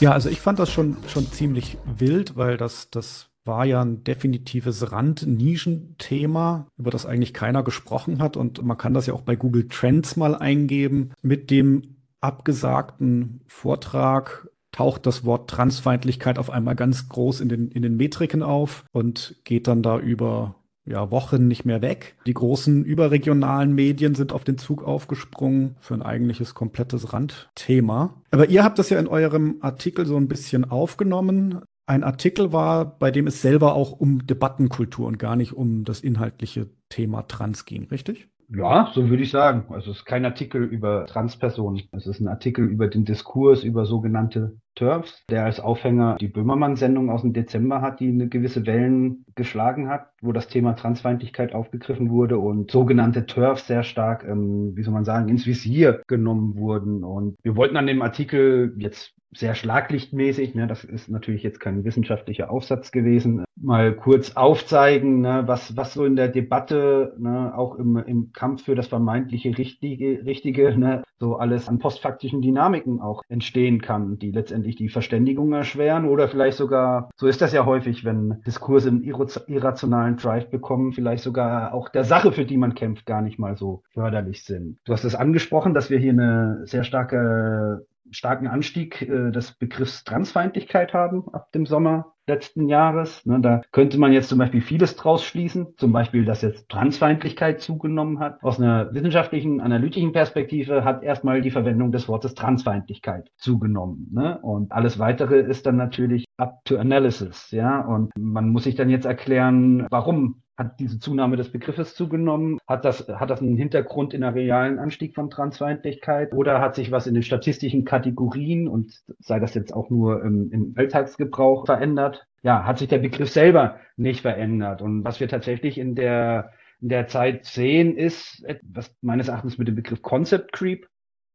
Ja, also ich fand das schon, schon ziemlich wild, weil das, das war ja ein definitives Rand-Nischenthema, über das eigentlich keiner gesprochen hat. Und man kann das ja auch bei Google Trends mal eingeben. Mit dem abgesagten Vortrag taucht das Wort Transfeindlichkeit auf einmal ganz groß in den, in den Metriken auf und geht dann da über ja, Wochen nicht mehr weg. Die großen überregionalen Medien sind auf den Zug aufgesprungen für ein eigentliches komplettes Randthema. Aber ihr habt das ja in eurem Artikel so ein bisschen aufgenommen. Ein Artikel war, bei dem es selber auch um Debattenkultur und gar nicht um das inhaltliche Thema Trans ging, richtig? Ja, so würde ich sagen. Also es ist kein Artikel über Transpersonen. Es ist ein Artikel über den Diskurs über sogenannte TERFs, der als Aufhänger die Böhmermann-Sendung aus dem Dezember hat, die eine gewisse Wellen geschlagen hat, wo das Thema Transfeindlichkeit aufgegriffen wurde und sogenannte TERFs sehr stark, ähm, wie soll man sagen, ins Visier genommen wurden. Und wir wollten an dem Artikel jetzt sehr schlaglichtmäßig, ne, das ist natürlich jetzt kein wissenschaftlicher Aufsatz gewesen, mal kurz aufzeigen, ne, was, was so in der Debatte, ne, auch im, im Kampf für das vermeintliche Richtige, Richtige, ne, so alles an postfaktischen Dynamiken auch entstehen kann, die letztendlich die Verständigung erschweren oder vielleicht sogar, so ist das ja häufig, wenn Diskurse einen irrationalen Drive bekommen, vielleicht sogar auch der Sache, für die man kämpft, gar nicht mal so förderlich sind. Du hast es angesprochen, dass wir hier eine sehr starke starken Anstieg äh, des Begriffs Transfeindlichkeit haben ab dem Sommer letzten Jahres. Ne, da könnte man jetzt zum Beispiel vieles draus schließen, zum Beispiel, dass jetzt Transfeindlichkeit zugenommen hat. Aus einer wissenschaftlichen, analytischen Perspektive hat erstmal die Verwendung des Wortes Transfeindlichkeit zugenommen. Ne? Und alles weitere ist dann natürlich up to analysis. Ja, und man muss sich dann jetzt erklären, warum hat diese Zunahme des Begriffes zugenommen? Hat das, hat das einen Hintergrund in einer realen Anstieg von Transfeindlichkeit? Oder hat sich was in den statistischen Kategorien und sei das jetzt auch nur im, im Alltagsgebrauch verändert? Ja, hat sich der Begriff selber nicht verändert? Und was wir tatsächlich in der, in der Zeit sehen, ist, was meines Erachtens mit dem Begriff Concept Creep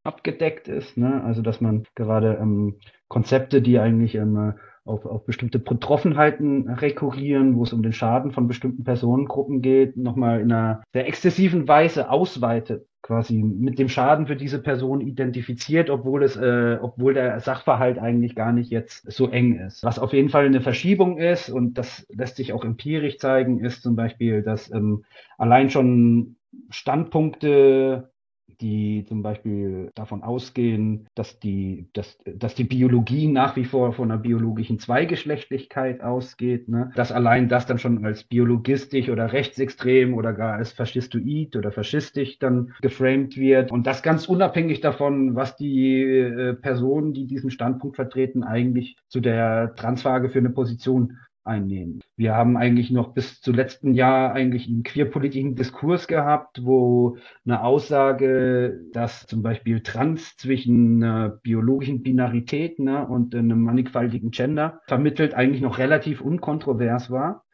abgedeckt ist. Ne? Also, dass man gerade ähm, Konzepte, die eigentlich ähm, auf, auf bestimmte Betroffenheiten rekurrieren, wo es um den Schaden von bestimmten Personengruppen geht, nochmal in einer sehr exzessiven Weise ausweitet, quasi mit dem Schaden für diese Person identifiziert, obwohl es, äh, obwohl der Sachverhalt eigentlich gar nicht jetzt so eng ist. Was auf jeden Fall eine Verschiebung ist, und das lässt sich auch empirisch zeigen, ist zum Beispiel, dass ähm, allein schon Standpunkte die zum Beispiel davon ausgehen, dass die, dass, dass die Biologie nach wie vor von einer biologischen Zweigeschlechtlichkeit ausgeht, ne? dass allein das dann schon als biologistisch oder rechtsextrem oder gar als faschistoid oder faschistisch dann geframed wird und das ganz unabhängig davon, was die äh, Personen, die diesen Standpunkt vertreten, eigentlich zu der Transfrage für eine Position einnehmen. Wir haben eigentlich noch bis zu letzten Jahr eigentlich einen queerpolitischen Diskurs gehabt, wo eine Aussage, dass zum Beispiel Trans zwischen einer biologischen Binarität ne, und einem mannigfaltigen Gender vermittelt, eigentlich noch relativ unkontrovers war.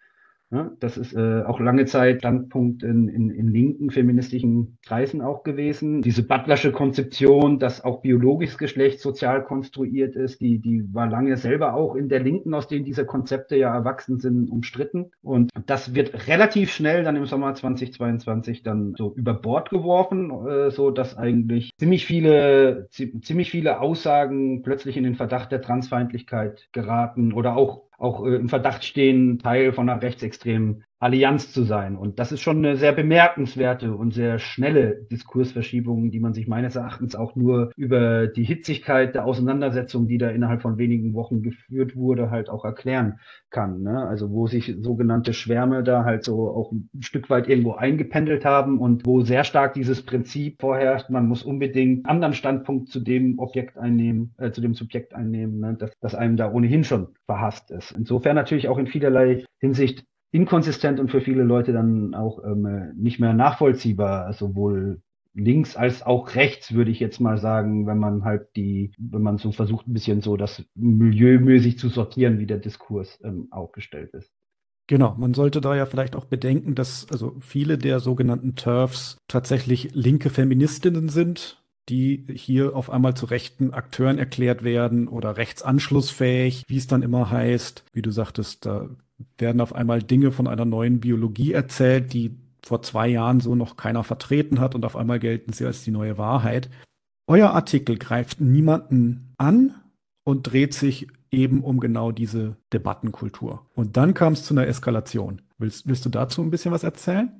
Ja, das ist äh, auch lange Zeit Standpunkt in, in, in linken feministischen Kreisen auch gewesen. Diese Butlersche Konzeption, dass auch biologisches Geschlecht sozial konstruiert ist, die, die war lange selber auch in der Linken, aus denen diese Konzepte ja erwachsen sind, umstritten. Und das wird relativ schnell dann im Sommer 2022 dann so über Bord geworfen, äh, so dass eigentlich ziemlich viele, ziemlich viele Aussagen plötzlich in den Verdacht der Transfeindlichkeit geraten oder auch auch äh, im Verdacht stehen, Teil von einer rechtsextremen Allianz zu sein. Und das ist schon eine sehr bemerkenswerte und sehr schnelle Diskursverschiebung, die man sich meines Erachtens auch nur über die Hitzigkeit der Auseinandersetzung, die da innerhalb von wenigen Wochen geführt wurde, halt auch erklären kann. Ne? Also wo sich sogenannte Schwärme da halt so auch ein Stück weit irgendwo eingependelt haben und wo sehr stark dieses Prinzip vorherrscht, man muss unbedingt einen anderen Standpunkt zu dem Objekt einnehmen, äh, zu dem Subjekt einnehmen, ne? dass, dass einem da ohnehin schon verhasst ist. Insofern natürlich auch in vielerlei Hinsicht inkonsistent und für viele Leute dann auch ähm, nicht mehr nachvollziehbar, sowohl links als auch rechts, würde ich jetzt mal sagen, wenn man halt die, wenn man so versucht, ein bisschen so das milieumäßig zu sortieren, wie der Diskurs ähm, aufgestellt ist. Genau, man sollte da ja vielleicht auch bedenken, dass also viele der sogenannten TERFs tatsächlich linke Feministinnen sind, die hier auf einmal zu rechten Akteuren erklärt werden oder rechtsanschlussfähig, wie es dann immer heißt. Wie du sagtest, da werden auf einmal Dinge von einer neuen Biologie erzählt, die vor zwei Jahren so noch keiner vertreten hat und auf einmal gelten sie als die neue Wahrheit. Euer Artikel greift niemanden an und dreht sich eben um genau diese Debattenkultur. Und dann kam es zu einer Eskalation. Willst, willst du dazu ein bisschen was erzählen?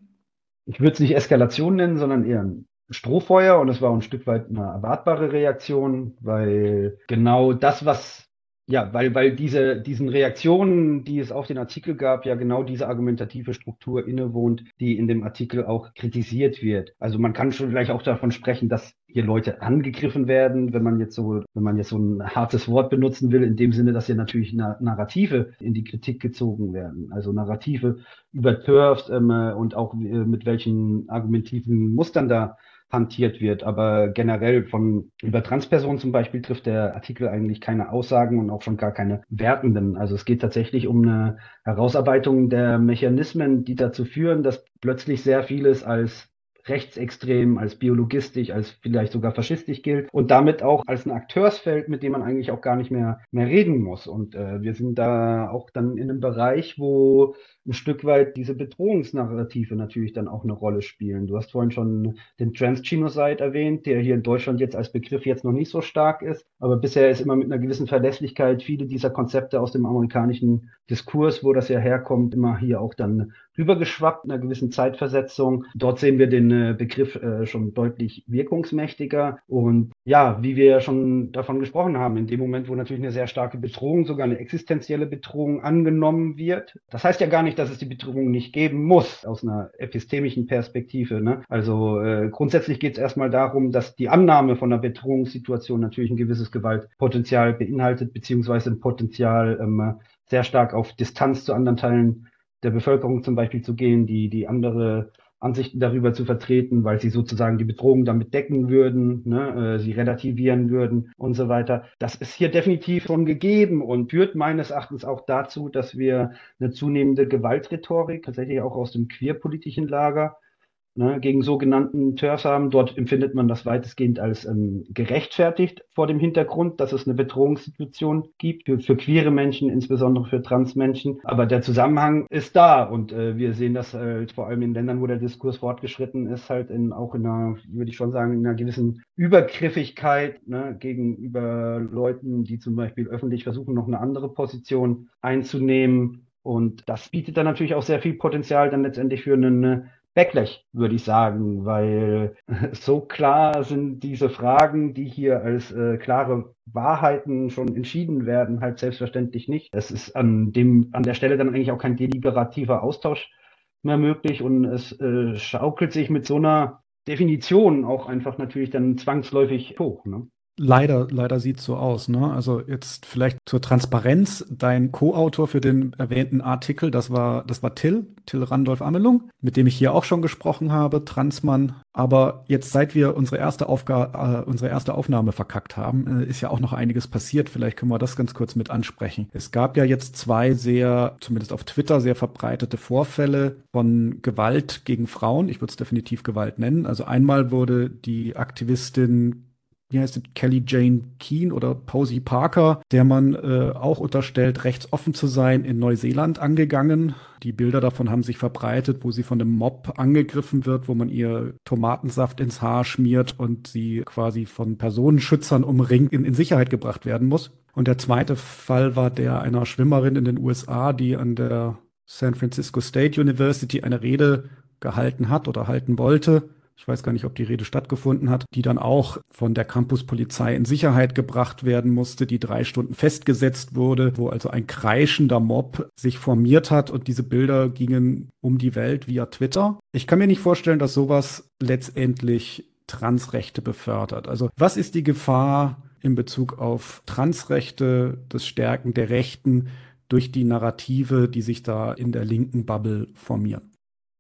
Ich würde es nicht Eskalation nennen, sondern eher ein Strohfeuer und es war ein Stück weit eine erwartbare Reaktion, weil genau das, was ja, weil, weil diese, diesen Reaktionen, die es auf den Artikel gab, ja genau diese argumentative Struktur innewohnt, die in dem Artikel auch kritisiert wird. Also man kann schon vielleicht auch davon sprechen, dass hier Leute angegriffen werden, wenn man jetzt so, wenn man jetzt so ein hartes Wort benutzen will, in dem Sinne, dass hier natürlich Narrative in die Kritik gezogen werden. Also Narrative über TERFs ähm, und auch äh, mit welchen argumentiven Mustern da hantiert wird. Aber generell von über Transpersonen zum Beispiel trifft der Artikel eigentlich keine Aussagen und auch schon gar keine wertenden. Also es geht tatsächlich um eine Herausarbeitung der Mechanismen, die dazu führen, dass plötzlich sehr vieles als rechtsextrem, als biologistisch, als vielleicht sogar faschistisch gilt und damit auch als ein Akteursfeld, mit dem man eigentlich auch gar nicht mehr, mehr reden muss. Und äh, wir sind da auch dann in einem Bereich, wo ein Stück weit diese Bedrohungsnarrative natürlich dann auch eine Rolle spielen. Du hast vorhin schon den Transgenocide erwähnt, der hier in Deutschland jetzt als Begriff jetzt noch nicht so stark ist, aber bisher ist immer mit einer gewissen Verlässlichkeit viele dieser Konzepte aus dem amerikanischen Diskurs, wo das ja herkommt, immer hier auch dann rübergeschwappt in einer gewissen Zeitversetzung. Dort sehen wir den äh, Begriff äh, schon deutlich wirkungsmächtiger. Und ja, wie wir ja schon davon gesprochen haben, in dem Moment, wo natürlich eine sehr starke Bedrohung, sogar eine existenzielle Bedrohung angenommen wird. Das heißt ja gar nicht, dass es die Bedrohung nicht geben muss, aus einer epistemischen Perspektive. Ne? Also äh, grundsätzlich geht es erstmal darum, dass die Annahme von einer Bedrohungssituation natürlich ein gewisses Gewaltpotenzial beinhaltet, beziehungsweise ein Potenzial ähm, sehr stark auf Distanz zu anderen Teilen der Bevölkerung zum Beispiel zu gehen, die, die andere Ansichten darüber zu vertreten, weil sie sozusagen die Bedrohung damit decken würden, ne, äh, sie relativieren würden und so weiter. Das ist hier definitiv schon gegeben und führt meines Erachtens auch dazu, dass wir eine zunehmende Gewaltrhetorik, tatsächlich auch aus dem queerpolitischen Lager, ne, gegen sogenannten TERFs haben. Dort empfindet man das weitestgehend als ähm, gerechtfertigt vor dem Hintergrund, dass es eine Bedrohungssituation gibt für, für queere Menschen, insbesondere für Transmenschen. Aber der Zusammenhang ist da und äh, wir sehen das halt vor allem in Ländern, wo der Diskurs fortgeschritten ist, halt in, auch in einer, würde ich schon sagen, in einer gewissen Übergriffigkeit ne, gegenüber Leuten, die zum Beispiel öffentlich versuchen, noch eine andere Position einzunehmen. Und das bietet dann natürlich auch sehr viel Potenzial dann letztendlich für eine Backlash, würde ich sagen, weil so klar sind diese Fragen, die hier als äh, klare Wahrheiten schon entschieden werden, halt selbstverständlich nicht. Es ist an dem, an der Stelle dann eigentlich auch kein deliberativer Austausch mehr möglich und es äh, schaukelt sich mit so einer Definition auch einfach natürlich dann zwangsläufig hoch. Ne? Leider, leider sieht so aus. Ne? Also jetzt vielleicht zur Transparenz. Dein Co-Autor für den erwähnten Artikel, das war, das war Till, Till Randolph Amelung, mit dem ich hier auch schon gesprochen habe, Transmann. Aber jetzt, seit wir unsere erste, Aufga äh, unsere erste Aufnahme verkackt haben, äh, ist ja auch noch einiges passiert. Vielleicht können wir das ganz kurz mit ansprechen. Es gab ja jetzt zwei sehr, zumindest auf Twitter, sehr verbreitete Vorfälle von Gewalt gegen Frauen. Ich würde es definitiv Gewalt nennen. Also einmal wurde die Aktivistin wie heißt es, Kelly Jane Keen oder Posey Parker, der man äh, auch unterstellt, rechtsoffen zu sein, in Neuseeland angegangen. Die Bilder davon haben sich verbreitet, wo sie von einem Mob angegriffen wird, wo man ihr Tomatensaft ins Haar schmiert und sie quasi von Personenschützern umringt in, in Sicherheit gebracht werden muss. Und der zweite Fall war der einer Schwimmerin in den USA, die an der San Francisco State University eine Rede gehalten hat oder halten wollte ich weiß gar nicht, ob die Rede stattgefunden hat, die dann auch von der Campuspolizei in Sicherheit gebracht werden musste, die drei Stunden festgesetzt wurde, wo also ein kreischender Mob sich formiert hat und diese Bilder gingen um die Welt via Twitter. Ich kann mir nicht vorstellen, dass sowas letztendlich Transrechte befördert. Also was ist die Gefahr in Bezug auf Transrechte, das Stärken der Rechten durch die Narrative, die sich da in der linken Bubble formieren?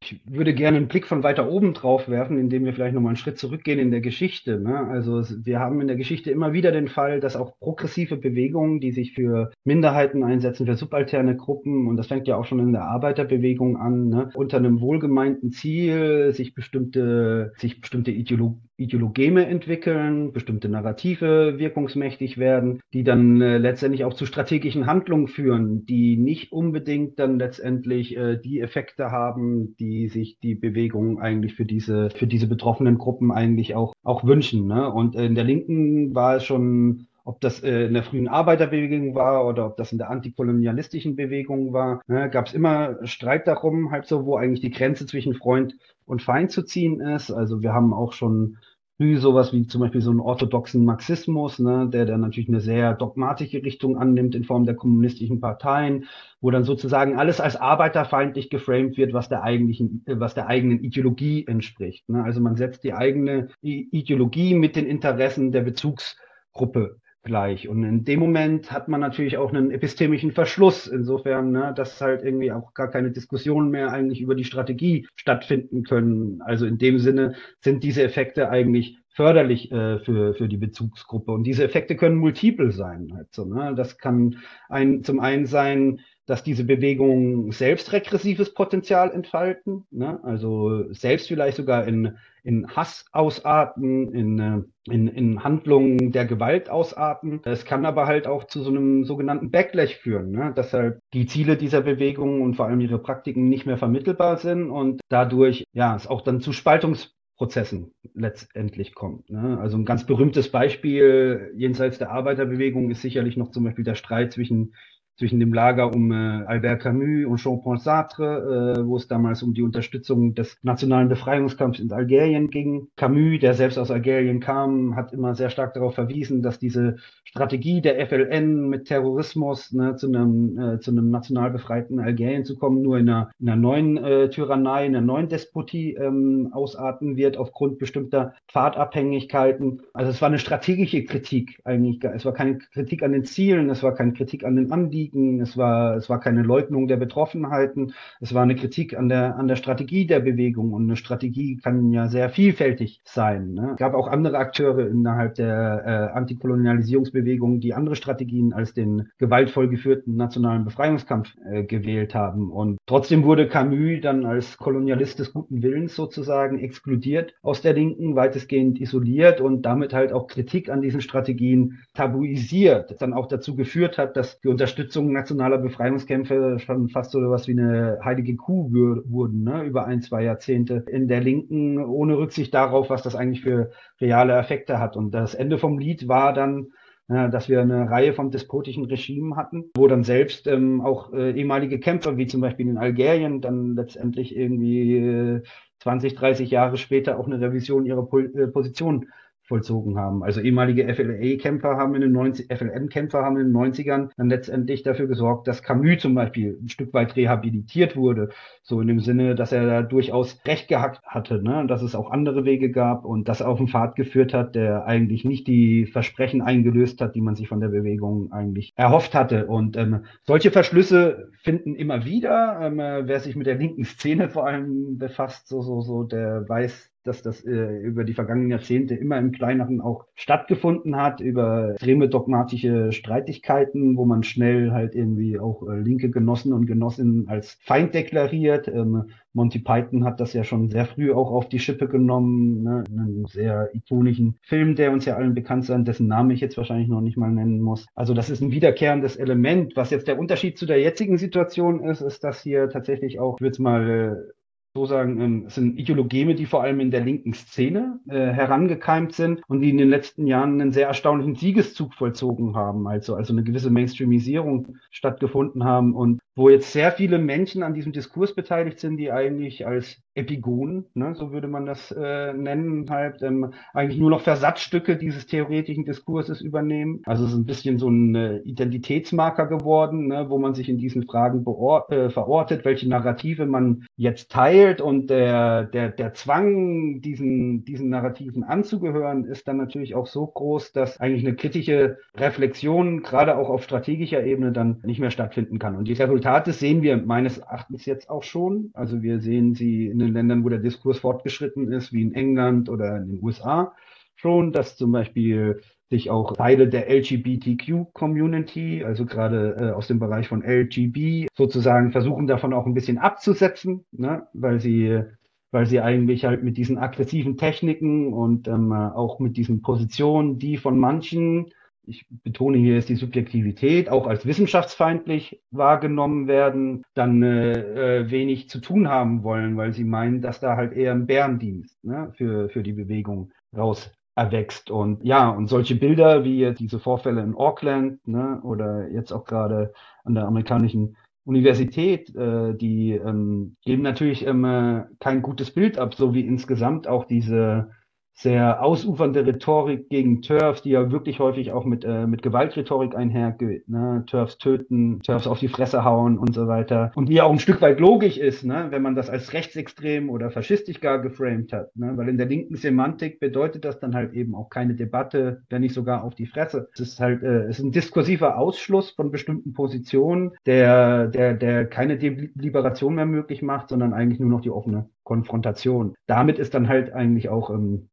Ich würde gerne einen Blick von weiter oben drauf werfen, indem wir vielleicht nochmal einen Schritt zurückgehen in der Geschichte. Ne? Also wir haben in der Geschichte immer wieder den Fall, dass auch progressive Bewegungen, die sich für Minderheiten einsetzen, für subalterne Gruppen, und das fängt ja auch schon in der Arbeiterbewegung an, ne? unter einem wohlgemeinten Ziel sich bestimmte, sich bestimmte Ideolo Ideologeme entwickeln, bestimmte Narrative wirkungsmächtig werden, die dann äh, letztendlich auch zu strategischen Handlungen führen, die nicht unbedingt dann letztendlich äh, die Effekte haben, die sich die Bewegung eigentlich für diese, für diese betroffenen Gruppen eigentlich auch, auch wünschen. Ne? Und in der Linken war es schon ob das äh, in der frühen Arbeiterbewegung war oder ob das in der antikolonialistischen Bewegung war, ne, gab es immer Streit darum, halt so, wo eigentlich die Grenze zwischen Freund und Feind zu ziehen ist. Also wir haben auch schon früh sowas wie zum Beispiel so einen orthodoxen Marxismus, ne, der dann natürlich eine sehr dogmatische Richtung annimmt in Form der kommunistischen Parteien, wo dann sozusagen alles als arbeiterfeindlich geframed wird, was der eigentlichen, was der eigenen Ideologie entspricht. Ne. Also man setzt die eigene Ideologie mit den Interessen der Bezugsgruppe gleich. Und in dem Moment hat man natürlich auch einen epistemischen Verschluss, insofern, ne, dass halt irgendwie auch gar keine Diskussionen mehr eigentlich über die Strategie stattfinden können. Also in dem Sinne sind diese Effekte eigentlich förderlich äh, für, für die Bezugsgruppe. Und diese Effekte können multiple sein. Halt so, ne? Das kann ein, zum einen sein, dass diese Bewegungen selbst regressives Potenzial entfalten, ne? also selbst vielleicht sogar in, in Hass ausarten, in, äh, in, in Handlungen der Gewalt ausarten. Es kann aber halt auch zu so einem sogenannten Backlash führen, ne? dass halt die Ziele dieser Bewegung und vor allem ihre Praktiken nicht mehr vermittelbar sind und dadurch ja es auch dann zu Spaltungs Prozessen letztendlich kommt. Ne? Also ein ganz berühmtes Beispiel jenseits der Arbeiterbewegung ist sicherlich noch zum Beispiel der Streit zwischen zwischen dem Lager um äh, Albert Camus und Jean-Paul Sartre, äh, wo es damals um die Unterstützung des nationalen Befreiungskampfs in Algerien ging. Camus, der selbst aus Algerien kam, hat immer sehr stark darauf verwiesen, dass diese Strategie der FLN mit Terrorismus ne, zu einem äh, zu einem national befreiten Algerien zu kommen, nur in einer, in einer neuen äh, Tyrannei, in einer neuen Despotie ähm, ausarten wird aufgrund bestimmter Pfadabhängigkeiten. Also es war eine strategische Kritik eigentlich. Es war keine Kritik an den Zielen, es war keine Kritik an den Anliegen Anliegen, es war, es war keine Leugnung der Betroffenheiten, es war eine Kritik an der, an der Strategie der Bewegung und eine Strategie kann ja sehr vielfältig sein. Ne? Es gab auch andere Akteure innerhalb der äh, Antikolonialisierungsbewegung, die andere Strategien als den gewaltvoll geführten nationalen Befreiungskampf äh, gewählt haben. Und trotzdem wurde Camus dann als Kolonialist des guten Willens sozusagen exkludiert aus der Linken, weitestgehend isoliert und damit halt auch Kritik an diesen Strategien tabuisiert, dann auch dazu geführt hat, dass die Unterstützung Unterstützung nationaler Befreiungskämpfe schon fast so was wie eine heilige Kuh wurden, ne, über ein, zwei Jahrzehnte in der Linken, ohne Rücksicht darauf, was das eigentlich für reale Effekte hat. Und das Ende vom Lied war dann, äh, dass wir eine Reihe von despotischen Regimen hatten, wo dann selbst ähm, auch äh, ehemalige Kämpfer, wie zum Beispiel in Algerien, dann letztendlich irgendwie äh, 20, 30 Jahre später auch eine Revision ihrer Pol äh, Position vollzogen haben. Also ehemalige FLA-Kämpfer haben in den 90, FLN-Kämpfer haben in den 90ern dann letztendlich dafür gesorgt, dass Camus zum Beispiel ein Stück weit rehabilitiert wurde. So in dem Sinne, dass er da durchaus recht gehackt hatte, ne? dass es auch andere Wege gab und das auf einen Pfad geführt hat, der eigentlich nicht die Versprechen eingelöst hat, die man sich von der Bewegung eigentlich erhofft hatte. Und ähm, solche Verschlüsse finden immer wieder. Ähm, wer sich mit der linken Szene vor allem befasst, so, so, so, der weiß, dass das äh, über die vergangenen Jahrzehnte immer im Kleineren auch stattgefunden hat, über extreme dogmatische Streitigkeiten, wo man schnell halt irgendwie auch äh, linke Genossen und Genossinnen als Feind deklariert. Ähm, Monty Python hat das ja schon sehr früh auch auf die Schippe genommen, ne? einen sehr ikonischen Film, der uns ja allen bekannt sein, dessen Namen ich jetzt wahrscheinlich noch nicht mal nennen muss. Also das ist ein wiederkehrendes Element. Was jetzt der Unterschied zu der jetzigen Situation ist, ist, dass hier tatsächlich auch, ich würde es mal äh, so sagen, ähm, es sind Ideologeme, die vor allem in der linken Szene äh, herangekeimt sind und die in den letzten Jahren einen sehr erstaunlichen Siegeszug vollzogen haben, also, also eine gewisse Mainstreamisierung stattgefunden haben und wo jetzt sehr viele Menschen an diesem Diskurs beteiligt sind, die eigentlich als Epigonen, ne, so würde man das äh, nennen, halt ähm, eigentlich nur noch Versatzstücke dieses theoretischen Diskurses übernehmen. Also es ist ein bisschen so ein äh, Identitätsmarker geworden, ne, wo man sich in diesen Fragen äh, verortet, welche Narrative man jetzt teilt und der, der, der Zwang, diesen, diesen Narrativen anzugehören, ist dann natürlich auch so groß, dass eigentlich eine kritische Reflexion gerade auch auf strategischer Ebene dann nicht mehr stattfinden kann. Und die Resultate Resultate sehen wir meines Erachtens jetzt auch schon. Also wir sehen sie in den Ländern, wo der Diskurs fortgeschritten ist, wie in England oder in den USA schon, dass zum Beispiel sich auch Teile der LGBTQ-Community, also gerade äh, aus dem Bereich von LGB, sozusagen versuchen davon auch ein bisschen abzusetzen, ne? weil sie weil sie eigentlich halt mit diesen aggressiven Techniken und ähm, auch mit diesen Positionen, die von manchen ich betone hier jetzt die Subjektivität, auch als wissenschaftsfeindlich wahrgenommen werden, dann äh, äh, wenig zu tun haben wollen, weil sie meinen, dass da halt eher ein Bärendienst ne, für, für die Bewegung raus erwächst. Und ja, und solche Bilder wie jetzt diese Vorfälle in Auckland ne, oder jetzt auch gerade an der amerikanischen Universität, äh, die ähm, geben natürlich ähm, kein gutes Bild ab, so wie insgesamt auch diese sehr ausufernde Rhetorik gegen TERFs, die ja wirklich häufig auch mit, äh, mit Gewaltrhetorik einhergeht. Ne? TERFs töten, TERFs auf die Fresse hauen und so weiter. Und die ja auch ein Stück weit logisch ist, ne? wenn man das als rechtsextrem oder faschistisch gar geframed hat. Ne? Weil in der linken Semantik bedeutet das dann halt eben auch keine Debatte, wenn nicht sogar auf die Fresse. Es ist halt äh, es ist ein diskursiver Ausschluss von bestimmten Positionen, der, der, der keine Deliberation mehr möglich macht, sondern eigentlich nur noch die offene Konfrontation. Damit ist dann halt eigentlich auch ähm,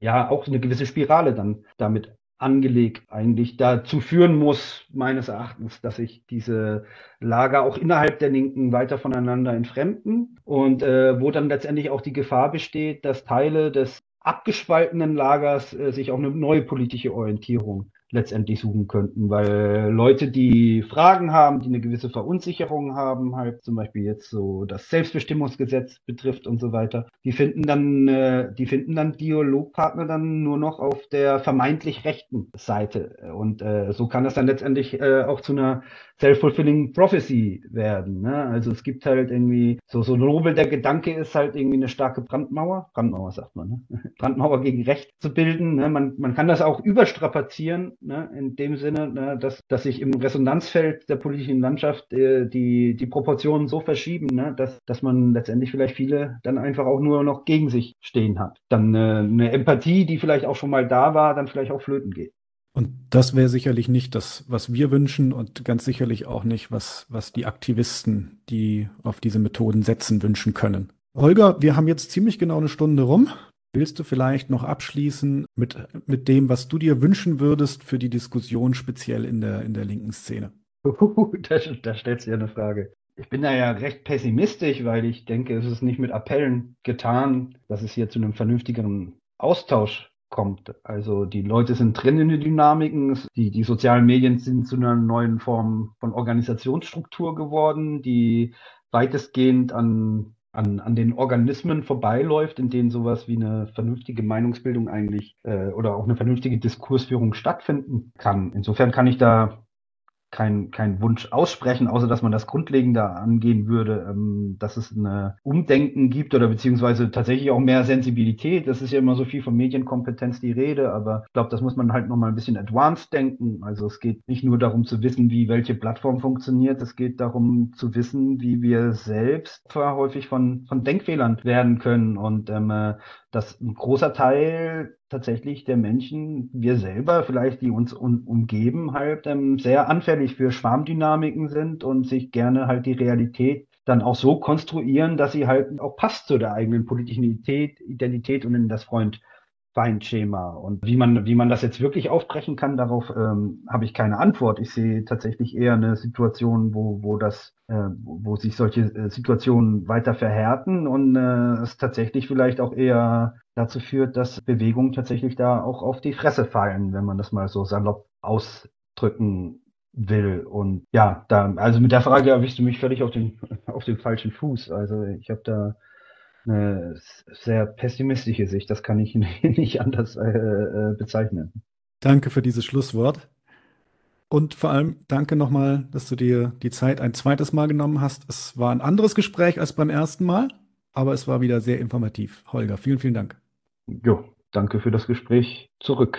ja auch eine gewisse Spirale dann damit angelegt eigentlich dazu führen muss, meines Erachtens, dass sich diese Lager auch innerhalb der Linken weiter voneinander entfremden und äh, wo dann letztendlich auch die Gefahr besteht, dass Teile des abgespaltenen Lagers äh, sich auch eine neue politische Orientierung letztendlich suchen könnten, weil Leute, die Fragen haben, die eine gewisse Verunsicherung haben, halt zum Beispiel jetzt so das Selbstbestimmungsgesetz betrifft und so weiter, die finden dann, äh, die finden dann Dialogpartner dann nur noch auf der vermeintlich rechten Seite. Und äh, so kann das dann letztendlich äh, auch zu einer self-fulfilling prophecy werden. Ne? Also es gibt halt irgendwie so so nobel der Gedanke ist halt irgendwie eine starke Brandmauer, Brandmauer sagt man, ne? Brandmauer gegen Recht zu bilden. Ne? Man man kann das auch überstrapazieren ne, in dem Sinne, ne, dass, dass sich im Resonanzfeld der politischen Landschaft äh, die, die Proportionen so verschieben, ne, dass, dass man letztendlich vielleicht viele dann einfach auch nur noch gegen sich stehen hat. Dann äh, eine Empathie, die vielleicht auch schon mal da war, dann vielleicht auch flöten geht. Und das wäre sicherlich nicht das, was wir wünschen und ganz sicherlich auch nicht, was, was die Aktivisten, die auf diese Methoden setzen, wünschen können. Holger, wir haben jetzt ziemlich genau eine Stunde rum. Willst du vielleicht noch abschließen mit, mit dem, was du dir wünschen würdest für die Diskussion speziell in der, in der linken Szene? da, da stellst du ja eine Frage. Ich bin da ja recht pessimistisch, weil ich denke, es ist nicht mit Appellen getan, dass es hier zu einem vernünftigeren Austausch kommt. Also die Leute sind drin in den Dynamiken, die, die sozialen Medien sind zu einer neuen Form von Organisationsstruktur geworden, die weitestgehend an an, an den Organismen vorbeiläuft, in denen sowas wie eine vernünftige Meinungsbildung eigentlich äh, oder auch eine vernünftige Diskursführung stattfinden kann. Insofern kann ich da kein, kein Wunsch aussprechen, außer dass man das grundlegender angehen würde, ähm, dass es eine Umdenken gibt oder beziehungsweise tatsächlich auch mehr Sensibilität. Das ist ja immer so viel von Medienkompetenz die Rede, aber ich glaube, das muss man halt nochmal ein bisschen advanced denken. Also es geht nicht nur darum zu wissen, wie welche Plattform funktioniert, es geht darum zu wissen, wie wir selbst häufig von, von Denkfehlern werden können und ähm, äh, dass ein großer Teil tatsächlich der Menschen, wir selber vielleicht, die uns um, umgeben, halt ähm, sehr anfällig für Schwarmdynamiken sind und sich gerne halt die Realität dann auch so konstruieren, dass sie halt auch passt zu der eigenen politischen Identität, Identität und in das Freund Feindschema. Und wie man, wie man das jetzt wirklich aufbrechen kann, darauf ähm, habe ich keine Antwort. Ich sehe tatsächlich eher eine Situation, wo, wo das, äh, wo sich solche äh, Situationen weiter verhärten und äh, es tatsächlich vielleicht auch eher dazu führt, dass Bewegungen tatsächlich da auch auf die Fresse fallen, wenn man das mal so salopp ausdrücken will. Und ja, da, also mit der Frage erwischst du mich völlig auf den, auf den falschen Fuß. Also ich habe da eine sehr pessimistische Sicht. Das kann ich nicht anders äh, äh, bezeichnen. Danke für dieses Schlusswort. Und vor allem danke nochmal, dass du dir die Zeit ein zweites Mal genommen hast. Es war ein anderes Gespräch als beim ersten Mal, aber es war wieder sehr informativ. Holger, vielen, vielen Dank. Jo, danke für das Gespräch zurück.